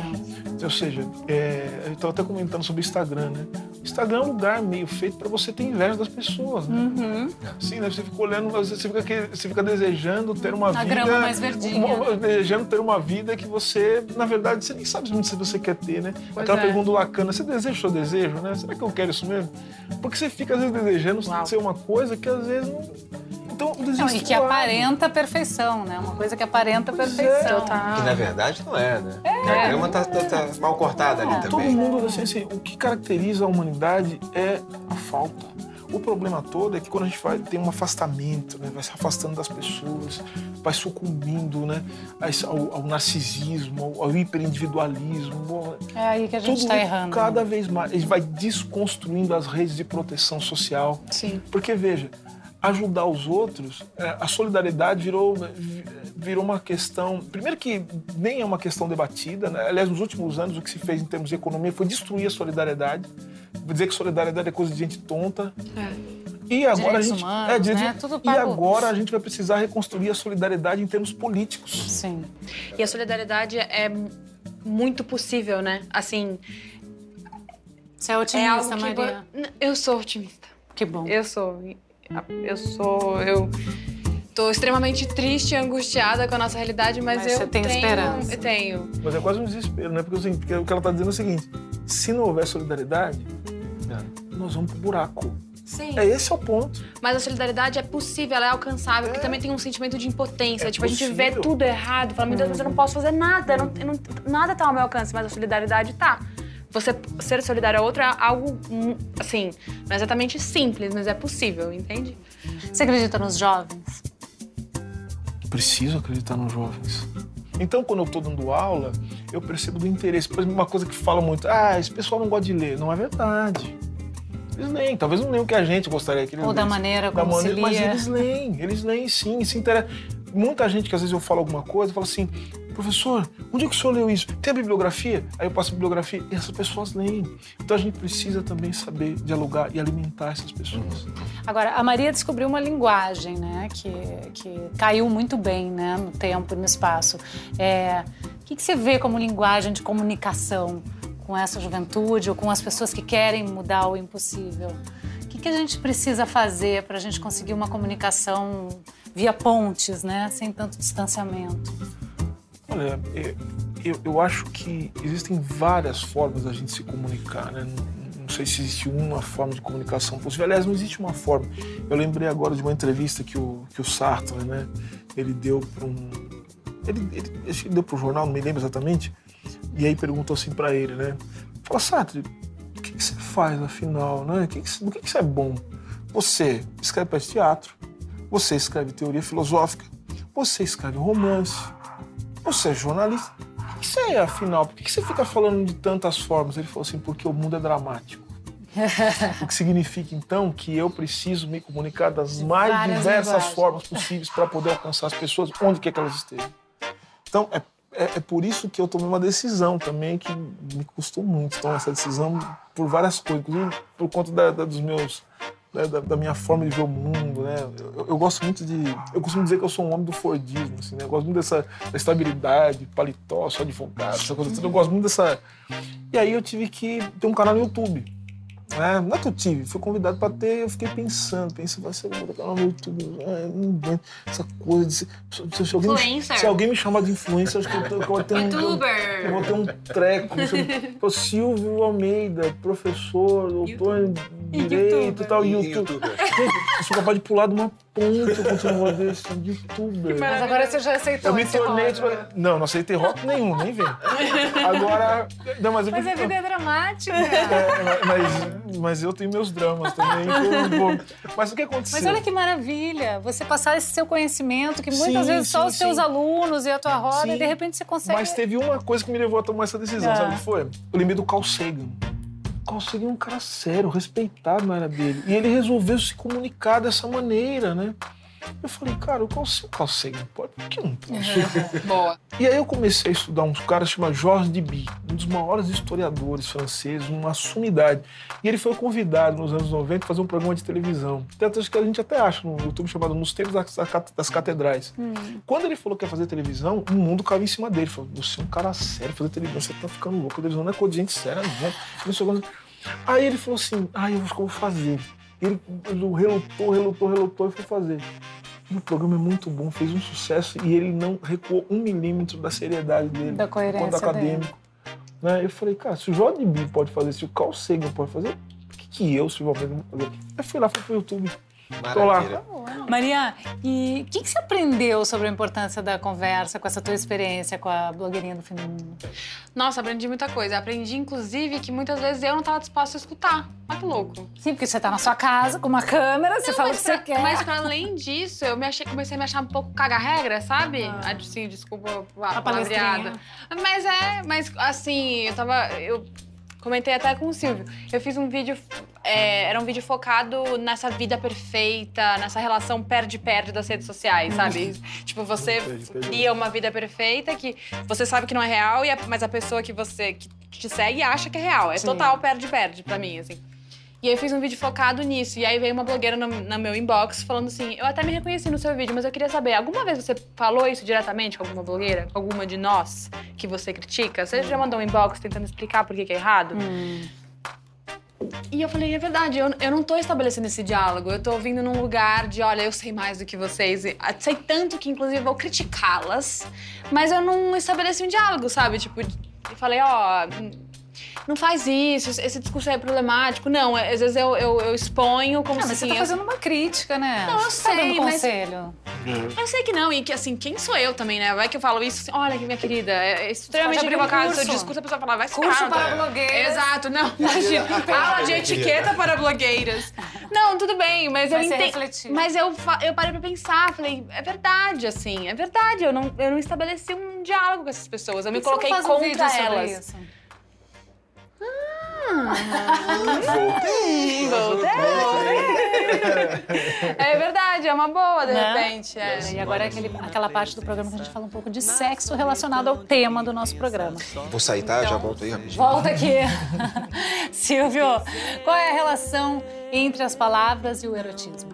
Speaker 3: Ou seja, é, eu estava até comentando sobre o Instagram, né? Instagram é um lugar meio feito para você ter inveja das pessoas. Né? Uhum. Sim, né? Você fica olhando, você fica, você fica desejando ter uma
Speaker 1: A
Speaker 3: vida.
Speaker 1: grama mais verdinha.
Speaker 3: Uma, desejando ter uma vida que você, na verdade, você nem sabe muito se você quer ter, né?
Speaker 1: Pois
Speaker 3: Aquela
Speaker 1: é.
Speaker 3: pergunta do Lacana, você deseja o seu desejo, né? Será que eu quero isso mesmo? Porque você fica, às vezes, desejando ser uma coisa que às vezes não. Então,
Speaker 1: Não, e que aparenta perfeição, né? Uma coisa que aparenta
Speaker 3: é.
Speaker 1: perfeição.
Speaker 2: Que na verdade não é, né? Porque a grama tá, tá- tá mal cortada ali
Speaker 3: Todo
Speaker 2: também.
Speaker 3: mundo, assim, assim, o que caracteriza a humanidade é a falta. O problema todo é que quando a gente vai tem um afastamento, né, vai se afastando das pessoas, vai sucumbindo né, a ao, ao narcisismo, ao, ao hiperindividualismo.
Speaker 1: É aí que a gente
Speaker 3: Tudo
Speaker 1: tá
Speaker 3: isso
Speaker 1: errando.
Speaker 3: Cada vez mais. A gente vai desconstruindo as redes de proteção social.
Speaker 4: Sim.
Speaker 3: Porque, veja, ajudar os outros, é, a solidariedade virou, vi- virou uma questão. Primeiro, que nem é uma questão debatida, né? aliás, nos últimos anos, o que se fez em termos de economia foi destruir a solidariedade, dizer que solidariedade é coisa de gente tonta. E agora
Speaker 1: Direitos
Speaker 3: a gente.
Speaker 1: humanos,
Speaker 3: direitos-
Speaker 1: né? Tudo
Speaker 3: E
Speaker 1: pago-
Speaker 3: agora a gente vai precisar reconstruir a solidariedade em termos políticos.
Speaker 1: Sim.
Speaker 4: E a solidariedade é muito possível, né? Assim,
Speaker 1: Você é
Speaker 4: é
Speaker 1: otimista,
Speaker 4: que
Speaker 1: Maria.
Speaker 4: N- Eu sou otimista.
Speaker 1: Que bom.
Speaker 4: Eu sou. Eu sou. Eu tô extremamente triste e angustiada com a nossa realidade, mas,
Speaker 1: Mas
Speaker 4: eu
Speaker 1: você tem
Speaker 4: tenho,
Speaker 1: esperança.
Speaker 4: Eu tenho.
Speaker 3: Mas é quase um desespero, né? Porque, assim, porque o que ela está dizendo é o seguinte: se não houver solidariedade, nós vamos pro buraco.
Speaker 4: Sim.
Speaker 3: É esse é o ponto.
Speaker 4: Mas a solidariedade é possível, ela é alcançável, porque também tem um sentimento de impotência.
Speaker 3: É
Speaker 4: tipo, a gente vê
Speaker 3: possível.
Speaker 4: tudo errado, fala, meu Deus, mas eu não posso fazer nada, não, não- nada tá ao meu alcance, mas a solidariedade tá. Você ser solidário a outro é algo, hum, assim, não é exatamente simples, mas é possível, entende?
Speaker 1: Você acredita nos jovens?
Speaker 3: Preciso acreditar nos jovens. Então, quando eu estou dando aula, eu percebo do interesse. Por exemplo, uma coisa que fala muito, ah, esse pessoal não gosta de ler. Não é verdade. Eles leem, talvez não leiam o que a gente gostaria que eles
Speaker 1: Ou da
Speaker 3: lessem.
Speaker 1: maneira
Speaker 3: Da
Speaker 1: como se
Speaker 3: maneira- Mas
Speaker 1: lia.
Speaker 3: eles leem, eles leem sim, se interessa. Muita gente que às vezes eu falo alguma coisa, fala assim, professor, onde é que o senhor leu isso? Tem a bibliografia? Aí eu passo a bibliografia e essas pessoas leem. Então a gente precisa também saber dialogar e alimentar essas pessoas.
Speaker 1: Agora, a Maria descobriu uma linguagem, né, que, que caiu muito bem, né, no tempo e no espaço. É, o que, que você vê como linguagem de comunicação com essa juventude ou com as pessoas que querem mudar o impossível? O que, que a gente precisa fazer para a gente conseguir uma comunicação via pontes, né, sem tanto distanciamento?
Speaker 3: Olha, é, eu, eu acho que existem várias formas da gente se comunicar, né? Não, não sei se existe uma forma de comunicação possível. Aliás, não existe uma forma. Eu lembrei agora de uma entrevista que o, que o Sartre, né? Ele deu para um... Ele, ele, ele deu para o jornal, não me lembro exatamente. E aí perguntou assim para ele, né? Fala, Sartre, o que, que você faz afinal, né? O que que, do que, que você é bom? Você escreve de teatro, você escreve teoria filosófica, você escreve romance, você é jornalista. O que você é, afinal? Por que você fica falando de tantas formas? Ele falou assim, porque o mundo é dramático. o que significa, então, que eu preciso me comunicar das mais
Speaker 1: várias
Speaker 3: diversas
Speaker 1: linguagens.
Speaker 3: formas possíveis para poder alcançar as pessoas onde quer que elas estejam. Então, é, é, é por isso que eu tomei uma decisão também que me custou muito tomar essa decisão por várias coisas, inclusive por conta da- da- dos meus né, da, da minha forma de ver o mundo, né? Eu, eu gosto muito de, eu costumo dizer que eu sou um homem do Fordismo, assim, né? Eu gosto muito dessa da estabilidade, paletó, sou advogado, essa coisa toda. Eu gosto muito dessa. E aí eu tive que ter um canal no YouTube. Né? Não é que eu tive, fui convidado para ter, eu fiquei pensando, pensando, vai ser um canal no YouTube, ah, eu não aguento essa coisa de se, se, se alguém,
Speaker 4: Influencer.
Speaker 3: se alguém me chamar de influencer, acho que eu, que eu vou ter um,
Speaker 4: Youtuber.
Speaker 3: eu vou ter um treco. Pô, Silvio Almeida, professor, doutor em direito e tal, YouTube. Gente, eu sou capaz de pular de uma ponte com um negócio desse, de youtuber.
Speaker 1: Mas agora você já aceitou
Speaker 3: Eu me tornei. tipo, não, não aceitei rock nenhum, nem vem. Agora. Não, mas, eu
Speaker 1: Mas a vida é dramática.
Speaker 3: é, mas, mas eu tenho meus dramas também. então Mas o que aconteceu?
Speaker 1: Mas olha que maravilha, você passar esse seu conhecimento, que muitas
Speaker 3: Sim,
Speaker 1: vezes só
Speaker 3: sim,
Speaker 1: os seus
Speaker 3: sim.
Speaker 1: alunos e a tua roda,
Speaker 3: Sim.
Speaker 1: e de repente você consegue.
Speaker 3: Mas teve uma coisa que me levou a tomar essa decisão,
Speaker 1: Ah.
Speaker 3: sabe o que foi? Eu lembrei do Carl Sagan. O Carl Sagan é um cara sério, respeitado na área dele. E ele resolveu se comunicar dessa maneira, né? Eu falei, cara, o Carl, se o Carl Sagan pode, por que eu não posso?
Speaker 4: Boa.
Speaker 3: E aí eu comecei a estudar uns caras chamados Georges Deby, um dos maiores historiadores franceses, uma sumidade. E ele foi convidado nos anos 90 a fazer um programa de televisão. Tanto que a gente até acha no YouTube chamado Nos Tempos das, Catedrais. Quando ele falou que ia fazer televisão, o mundo caiu em cima dele. Falou, você é um cara sério, fazer televisão, você tá ficando louco, televisão não é coisa de gente séria, não. Que. Aí ele falou assim, ah, eu vou fazer. Ele, relutou, relutou, relutou e foi fazer. E o programa é muito bom, fez um sucesso e ele não recuou um milímetro da seriedade dele.
Speaker 1: Da coerência
Speaker 3: quanto acadêmico. Né? Eu falei, cara, se o Jordan B pode fazer, se o Carl Sagan pode fazer, por que, que eu, Silvio Almeida, vou fazer? Eu fui lá, fui pro YouTube. Tô lá.
Speaker 1: Maria, e o que, que você aprendeu sobre a importância da conversa com essa tua experiência com a blogueirinha do fim do mundo?
Speaker 4: Nossa, aprendi muita coisa. Aprendi, inclusive, que muitas vezes eu não estava disposta a escutar. Olha que louco.
Speaker 1: Sim, porque você tá na sua casa com uma câmera, você
Speaker 4: Não,
Speaker 1: fala o que você
Speaker 4: pra-
Speaker 1: quer.
Speaker 4: Mas pra além disso, eu me achei, comecei a me achar um pouco caga-regra, sabe? Ah. Sim, desculpa a,
Speaker 1: A
Speaker 4: palavreada. Mas é, mas assim, eu tava. Eu comentei até com o Silvio. Eu fiz um vídeo. é, era um vídeo focado nessa vida perfeita, nessa relação perde-perde das redes sociais, sabe? tipo, você cria uma vida perfeita que você sabe que não é real, e mas a pessoa que você que te segue acha que é real. É
Speaker 1: Sim.
Speaker 4: total perde-perde pra mim, assim. E aí eu fiz um vídeo focado nisso. E aí veio uma blogueira no, no meu inbox falando assim: Eu até me reconheci no seu vídeo, mas eu queria saber, alguma vez você falou isso diretamente com alguma blogueira? Com alguma de nós que você critica? Você já mandou um inbox tentando explicar por que, que é errado? E eu falei, é verdade, eu, eu não tô estabelecendo esse diálogo. Eu tô vindo num lugar de, olha, eu sei mais do que vocês. ah, Sei tanto que, inclusive, vou criticá-las. Mas eu não estabeleci um diálogo, sabe? Tipo, eu falei, ó, não faz isso, esse discurso aí é problemático. Não, é- às vezes eu, eu, eu exponho como
Speaker 1: Ah,
Speaker 4: se
Speaker 1: mas você
Speaker 4: assim,
Speaker 1: tá
Speaker 4: eu-
Speaker 1: fazendo uma crítica, né?
Speaker 4: Não, eu
Speaker 1: Você tá
Speaker 4: sei,
Speaker 1: dando
Speaker 4: mas-
Speaker 1: conselho.
Speaker 4: Eu sei que não, e que assim, quem sou eu também, né? Vai que eu falo isso assim, olha, minha querida, é extremamente
Speaker 1: Pode abrir um
Speaker 4: equivocado o seu
Speaker 1: curso.
Speaker 4: discurso, a pessoa fala, vai se
Speaker 1: Curso para blogueiras.
Speaker 4: Exato, não, imagina. Aula de etiqueta para blogueiras. Não, tudo bem, mas eu
Speaker 1: Vai ser
Speaker 4: entendo.
Speaker 1: refletir.
Speaker 4: Mas eu, eu parei pra pensar, falei, é verdade, assim, é verdade. Eu não, eu não estabeleci um diálogo com essas pessoas. Eu me
Speaker 1: Por que
Speaker 4: coloquei
Speaker 1: você não um
Speaker 4: contra elas.
Speaker 1: isso?
Speaker 4: Voltei, voltei. É verdade, é uma boa, de
Speaker 1: Né?
Speaker 4: repente. é.
Speaker 1: E agora é aquele, aquela parte do programa que a gente fala um pouco de sexo relacionado ao tema do nosso programa.
Speaker 2: Vou sair, tá? Já volto aí rapidinho.
Speaker 1: Volta aqui. Silvio, qual é a relação entre as palavras e o erotismo?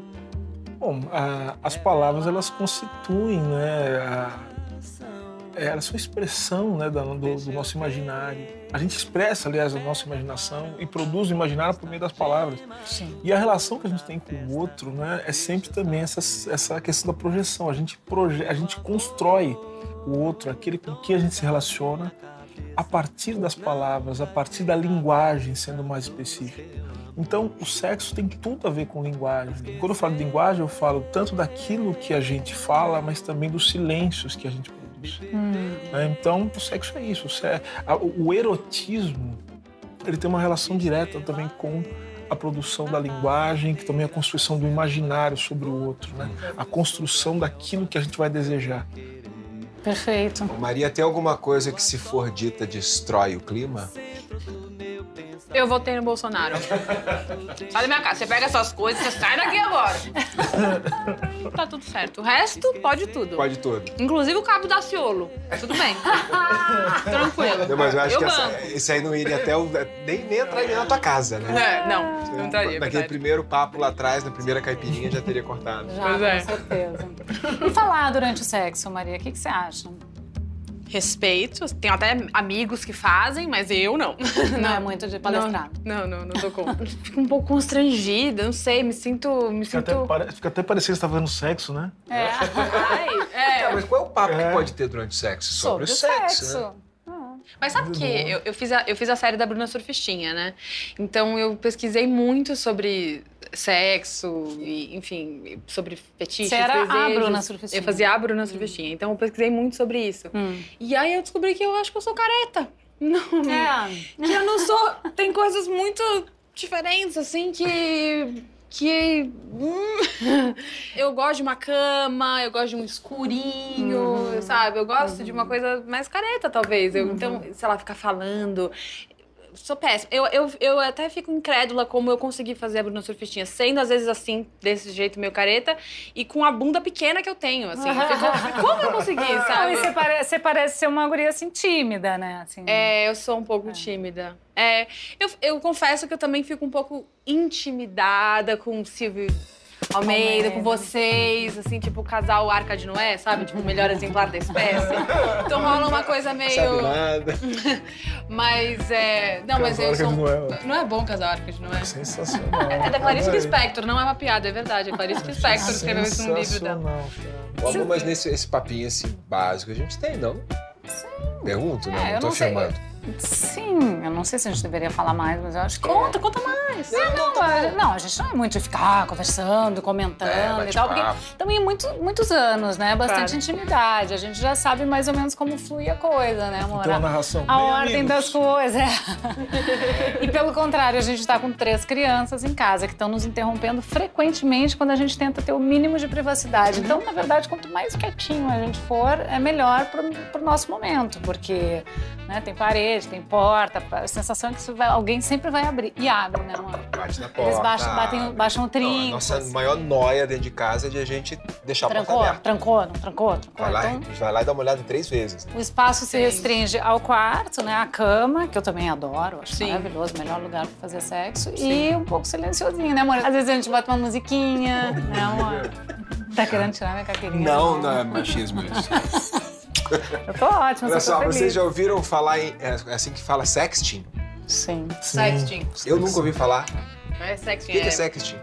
Speaker 3: Bom, a- as palavras elas constituem, né, a- é, elas são expressão né, do, do nosso imaginário. A gente expressa, aliás, a nossa imaginação e produz o imaginário por meio das palavras.
Speaker 1: Sim.
Speaker 3: E a relação que a gente tem com o outro né, é sempre também essa, essa questão da projeção. A gente, proje a gente constrói o outro, aquele com quem a gente se relaciona, a partir das palavras, a partir da linguagem, sendo mais específico. Então, o sexo tem tudo a ver com linguagem. Quando eu falo de linguagem, eu falo tanto daquilo que a gente fala, mas também dos silêncios que a gente produz. né? Então, o sexo é isso. O erotismo, ele tem uma relação direta também com a produção da linguagem, que também é a construção do imaginário sobre o outro, né? A construção daquilo que a gente vai desejar.
Speaker 1: Perfeito.
Speaker 2: Ô, Maria, tem alguma coisa que, se for dita, destrói o clima?
Speaker 4: Eu votei no Bolsonaro. Sai da minha casa, você pega essas coisas, você sai daqui agora. tá tudo certo. O resto, pode tudo.
Speaker 2: Pode tudo.
Speaker 4: Inclusive o cabo da Ciolo. Tudo bem. Tranquilo.
Speaker 2: Não, mas eu acho que essa, esse aí não iria até o. Nem, nem entraria na tua casa, né?
Speaker 4: É, não, não entraria.
Speaker 2: Naquele
Speaker 4: verdade.
Speaker 2: primeiro papo lá atrás, na primeira caipirinha, já teria cortado.
Speaker 1: Já,
Speaker 4: Pois é.
Speaker 1: com certeza. E falar durante o sexo, Maria, o que, que você acha?
Speaker 4: Respeito. Tenho até amigos que fazem, mas eu não.
Speaker 1: Não, é muito de palestrar.
Speaker 4: Não, não, não tô com. Fico um pouco constrangida, não sei, me sinto. Me
Speaker 3: Fica
Speaker 4: sinto.
Speaker 3: até, pare- fica até parecendo que você tá fazendo sexo, né?
Speaker 1: É.
Speaker 4: Ai, é.
Speaker 2: Tá, mas qual é o papo
Speaker 3: É.
Speaker 2: que pode ter durante o sexo? Sobre,
Speaker 1: Sobre
Speaker 2: o sexo, né?
Speaker 4: Mas sabe que eu, eu, fiz a, eu fiz a série da Bruna Surfistinha, né? Então eu pesquisei muito sobre sexo, e, enfim, sobre fetiches,
Speaker 1: Você era a
Speaker 4: desejos.
Speaker 1: Bruna Surfistinha.
Speaker 4: Eu fazia a Bruna Surfistinha. Então eu pesquisei muito sobre isso.
Speaker 1: Hum.
Speaker 4: E aí eu descobri que eu acho que eu sou careta. Não,
Speaker 1: É.
Speaker 4: que eu não sou. Tem coisas muito diferentes, assim, que. Que. hum, eu gosto de uma cama, eu gosto de um escurinho, sabe? Eu gosto de uma coisa mais careta, talvez. Eu, Então, sei lá, ficar falando. Sou péssima. Eu, eu, eu até fico incrédula como eu consegui fazer a Bruna Surfistinha, sendo às vezes assim, desse jeito meio careta, e com a bunda pequena que eu tenho, assim. Fico, como eu consegui, sabe?
Speaker 1: você, pare- você parece ser uma guria assim tímida, né? Assim,
Speaker 4: É, eu sou um pouco tímida. É, eu, eu confesso que eu também fico um pouco intimidada com o Silvio. Almeida, com vocês, assim, tipo o casal Arca de Noé, sabe? Tipo, o melhor exemplar da espécie. Então rola uma coisa meio.
Speaker 2: Sabe nada.
Speaker 4: mas é. Não, mas eu sou. Não é bom casal Arca de Noé?
Speaker 3: Sensacional.
Speaker 4: É da Clarice. Lispector, não é uma piada, é verdade. É Clarice Lispector que escreveu isso no livro dela.
Speaker 3: Sensacional, cara.
Speaker 2: Amor, mas nesse esse papinho assim básico a gente tem, não? Pergunto, né?
Speaker 1: É,
Speaker 2: não
Speaker 1: eu
Speaker 2: tô filmando.
Speaker 1: Sim, eu não sei se a gente deveria falar mais, mas eu acho que. Conta, conta mais. Não, a- não, a gente não é muito de ficar conversando, comentando
Speaker 2: É,
Speaker 1: e tal, porque também muito, muitos anos, né? Bastante
Speaker 4: Claro.
Speaker 1: intimidade. A gente já sabe mais ou menos como flui a coisa, né, amor?
Speaker 3: Tem uma narração.
Speaker 1: A ordem
Speaker 3: amigos.
Speaker 1: das coisas. é. e pelo contrário, a gente está com três crianças em casa que estão nos interrompendo frequentemente quando a gente tenta ter o mínimo de privacidade. Então, na verdade, quanto mais quietinho a gente for, é melhor para o nosso momento, porque né, tem parede, tem porta, a sensação é que vai- alguém sempre vai abrir. E abre, né, amor?
Speaker 2: Bate na porta.
Speaker 1: Eles baixam, batem, baixam o
Speaker 2: Não,
Speaker 1: trinco.
Speaker 2: a nossa
Speaker 1: assim.
Speaker 2: maior noia dentro de casa é de a gente deixar a porta
Speaker 1: Trancou,
Speaker 2: aberta.
Speaker 1: trancou, não trancou, trancou.
Speaker 2: Vai lá,
Speaker 1: Então,
Speaker 2: a gente vai lá e dá uma olhada três vezes.
Speaker 1: O espaço se
Speaker 4: Sim.
Speaker 1: restringe ao quarto, né? À cama, que eu também adoro, acho
Speaker 4: Sim.
Speaker 1: maravilhoso, melhor lugar pra fazer sexo. E um pouco silenciosinho, né, amor? Às vezes a gente bota uma musiquinha, né, amor? Tá querendo tirar minha carteirinha?
Speaker 2: Não, não é machismo isso.
Speaker 1: Eu tô ótima,
Speaker 2: Olha
Speaker 1: só
Speaker 2: vocês já ouviram falar em. É assim que fala sexting?
Speaker 1: Sim.
Speaker 4: Sexting.
Speaker 2: Eu nunca ouvi falar.
Speaker 4: É
Speaker 2: O
Speaker 4: sexting.
Speaker 2: que que é
Speaker 4: É,
Speaker 2: sexting?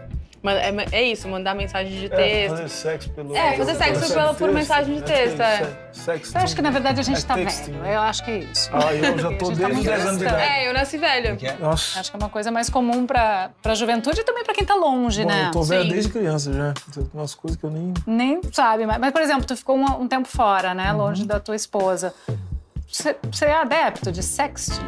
Speaker 4: É, é isso, mandar mensagem de
Speaker 3: É,
Speaker 4: texto.
Speaker 3: fazer sexo pelo.
Speaker 4: É, fazer sexo pelo- por mensagem de texto, é.
Speaker 3: Sexo.
Speaker 1: Eu acho que, na verdade, a gente
Speaker 3: É
Speaker 1: tá
Speaker 3: texting,
Speaker 1: velho.
Speaker 3: né?
Speaker 1: Eu acho que é isso.
Speaker 3: Ah, eu já tô
Speaker 1: tá
Speaker 3: desde os
Speaker 1: muito
Speaker 3: 10 anos de idade.
Speaker 4: É, eu nasci velho.
Speaker 2: É?
Speaker 3: Nossa.
Speaker 1: Acho que é uma coisa mais comum pra, pra juventude e também pra quem tá longe,
Speaker 3: Bom,
Speaker 1: né?
Speaker 3: eu tô velho desde criança já. Tem umas coisas que eu nem.
Speaker 1: Nem sabe, mas, mas, por exemplo, tu ficou um, um tempo fora, né? Longe da tua esposa. Você você é adepto de sexting?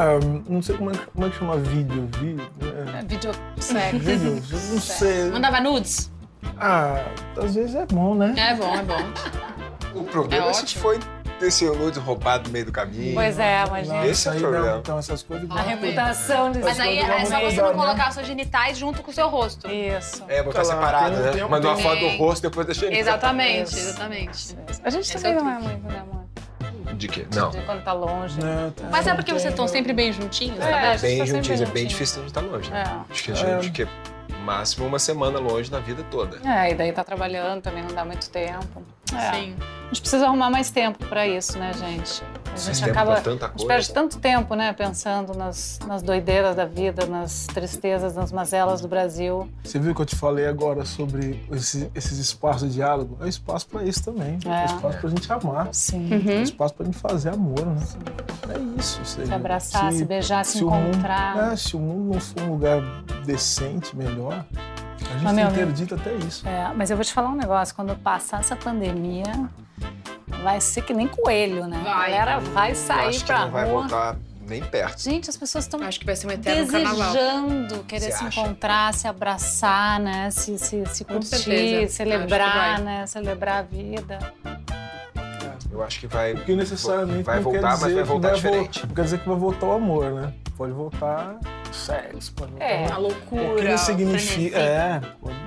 Speaker 3: Ah, não sei como é, que- como é que chama vídeo. Vídeo.
Speaker 1: É,
Speaker 3: É,
Speaker 1: Vídeo sexo.
Speaker 3: vídeo. eu Não sei.
Speaker 4: Mandava nudes?
Speaker 3: Ah, às vezes é bom, né?
Speaker 4: É bom, é bom.
Speaker 2: O problema
Speaker 4: É
Speaker 2: é, se foi ter seu nude roubado no meio do caminho.
Speaker 1: Pois é, mas
Speaker 3: Não,
Speaker 1: gente,
Speaker 2: Esse é o
Speaker 3: aí
Speaker 2: problema.
Speaker 3: Não, então essas coisas.
Speaker 1: a reputação de
Speaker 4: Mas aí é só você não colocar os seus genitais junto com o seu rosto.
Speaker 1: Isso.
Speaker 2: É, botar
Speaker 3: lá,
Speaker 2: separado,
Speaker 3: tem um-
Speaker 2: né?
Speaker 3: um-
Speaker 2: Mandou uma foto do rosto, depois deixa ele.
Speaker 4: Exatamente, exatamente.
Speaker 1: A gente
Speaker 4: Esse
Speaker 1: também
Speaker 4: é o
Speaker 1: não é muito, né, amor?
Speaker 2: De quê? Não.
Speaker 1: De quando tá longe.
Speaker 3: Não, tá-
Speaker 4: Mas é porque vocês estão sempre bem juntinhos,
Speaker 1: É,
Speaker 4: tá vendo?
Speaker 1: gente
Speaker 2: Bem
Speaker 1: sempre
Speaker 2: juntinhos, é bem
Speaker 1: juntinho.
Speaker 2: difícil gente estar longe, né?
Speaker 1: É.
Speaker 2: Acho que a gente que máximo uma semana longe na vida toda.
Speaker 1: É, e daí tá trabalhando, também não dá muito tempo. É.
Speaker 4: Sim.
Speaker 1: A gente precisa arrumar mais tempo pra isso, né, gente? A gente acaba.
Speaker 2: tanta
Speaker 1: A gente
Speaker 2: coisa.
Speaker 1: perde tanto tempo, né, pensando nas, nas doideiras da vida, nas tristezas, nas mazelas do Brasil.
Speaker 3: Você viu que eu te falei agora sobre esse- esses espaços de diálogo? É espaço pra isso também. É,
Speaker 1: É.
Speaker 3: espaço pra gente amar.
Speaker 1: Sim.
Speaker 3: É espaço pra gente fazer amor, né? É isso. Aí.
Speaker 1: Se abraçar, se beijar, se
Speaker 3: mundo-
Speaker 1: encontrar.
Speaker 3: é, se o mundo não for um lugar decente, melhor, a gente
Speaker 1: Mas, meu,
Speaker 3: interdita até isso.
Speaker 1: É, mas eu vou te falar um negócio, quando passar essa pandemia, vai ser que nem coelho, né?
Speaker 4: Vai.
Speaker 1: A galera vai sair
Speaker 2: acho que
Speaker 1: pra
Speaker 2: não vai
Speaker 1: rua.
Speaker 2: voltar nem perto.
Speaker 1: Gente, as pessoas estão
Speaker 4: Acho que vai ser um eterno carnaval.
Speaker 1: desejando querer
Speaker 2: Você
Speaker 1: se
Speaker 2: acha?
Speaker 1: encontrar, se abraçar, né? Se, se, se curtir, celebrar,
Speaker 4: que vai.
Speaker 1: né? Celebrar a vida.
Speaker 2: Eu acho que vai.
Speaker 3: Porque necessariamente
Speaker 2: Vai
Speaker 3: não
Speaker 2: voltar, mas vai
Speaker 3: que
Speaker 2: voltar
Speaker 3: vol-
Speaker 2: diferente.
Speaker 3: Não quer dizer que vai voltar o amor, né? Pode voltar o sexo, pode voltar
Speaker 1: É.
Speaker 3: o-
Speaker 4: A
Speaker 3: O
Speaker 4: loucura,
Speaker 3: que não
Speaker 4: o
Speaker 3: significa. É,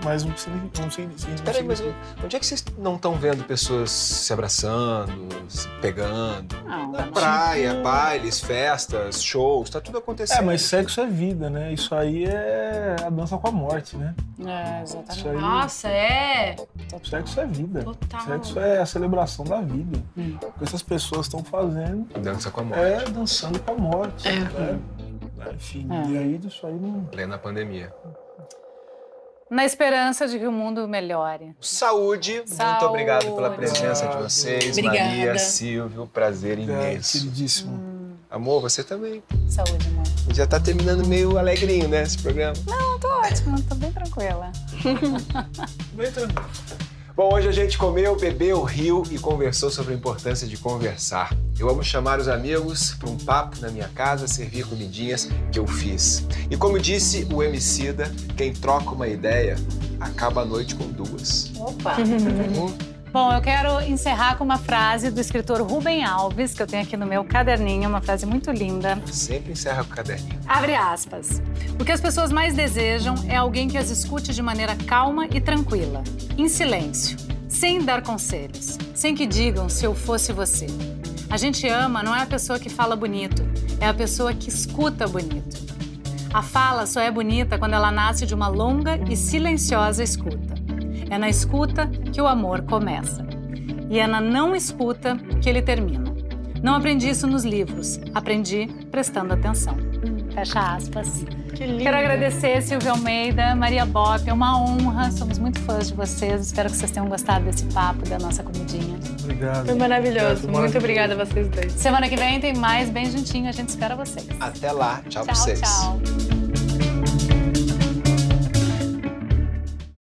Speaker 3: mas não significa. Não significa
Speaker 2: Peraí, mas onde é que vocês não estão vendo pessoas se abraçando, se pegando?
Speaker 1: Não,
Speaker 2: Na praia, bailes, festas, shows, tá tudo acontecendo.
Speaker 3: É, mas sexo é vida, né? Isso aí é a dança com a morte, né?
Speaker 1: É,
Speaker 3: Isso
Speaker 1: exatamente.
Speaker 3: aí.
Speaker 4: Nossa, é.
Speaker 3: Sexo é vida.
Speaker 4: Total.
Speaker 3: Sexo é a celebração da vida.
Speaker 1: Hum.
Speaker 3: O que essas pessoas estão fazendo
Speaker 2: Dança com a morte.
Speaker 3: é dançando com a morte.
Speaker 4: É.
Speaker 3: né? Enfim,
Speaker 1: É.
Speaker 3: e aí isso aí não.
Speaker 2: Plena pandemia.
Speaker 1: Na esperança de que o mundo melhore.
Speaker 2: Saúde, muito
Speaker 1: Saúde.
Speaker 2: obrigado pela presença de vocês.
Speaker 4: Obrigada.
Speaker 2: Maria, Silvio, prazer
Speaker 3: É,
Speaker 2: imenso.
Speaker 3: queridíssimo.
Speaker 2: Amor, você também.
Speaker 1: Saúde, amor.
Speaker 2: Já tá terminando meio alegrinho, né, esse programa.
Speaker 1: Não, tô ótima, tô bem tranquila.
Speaker 3: Bem tranquilo.
Speaker 2: Bom, hoje a gente comeu, bebeu, riu e conversou sobre a importância de conversar. Eu amo chamar os amigos para um papo na minha casa, servir comidinhas que eu fiz. E como disse o Emicida, quem troca uma ideia acaba a noite com duas.
Speaker 1: Opa! Bom, eu quero encerrar com uma frase do escritor Rubem Alves, que eu tenho aqui no meu caderninho, uma frase muito linda.
Speaker 2: Sempre encerra com o caderninho.
Speaker 1: Abre aspas. O que as pessoas mais desejam é alguém que as escute de maneira calma e tranquila, em silêncio, sem dar conselhos, sem que digam se eu fosse você. A gente ama não é a pessoa que fala bonito, é a pessoa que escuta bonito. A fala só é bonita quando ela nasce de uma longa e silenciosa escuta. É na escuta que o amor começa. E é na não escuta que ele termina. Não aprendi isso nos livros, aprendi prestando atenção. Fecha aspas.
Speaker 4: Que lindo.
Speaker 1: Quero agradecer Silvia Almeida, Maria Bop, é uma honra, somos muito fãs de vocês. Espero que vocês tenham gostado desse papo, da nossa comidinha.
Speaker 3: Obrigado.
Speaker 4: Foi maravilhoso.
Speaker 3: Obrigado,
Speaker 4: Muito obrigada a vocês dois.
Speaker 1: Semana que vem tem mais Bem Juntinho, a gente espera vocês.
Speaker 2: Até lá. Tchau, pra
Speaker 1: Tchau,
Speaker 2: vocês.
Speaker 1: tchau.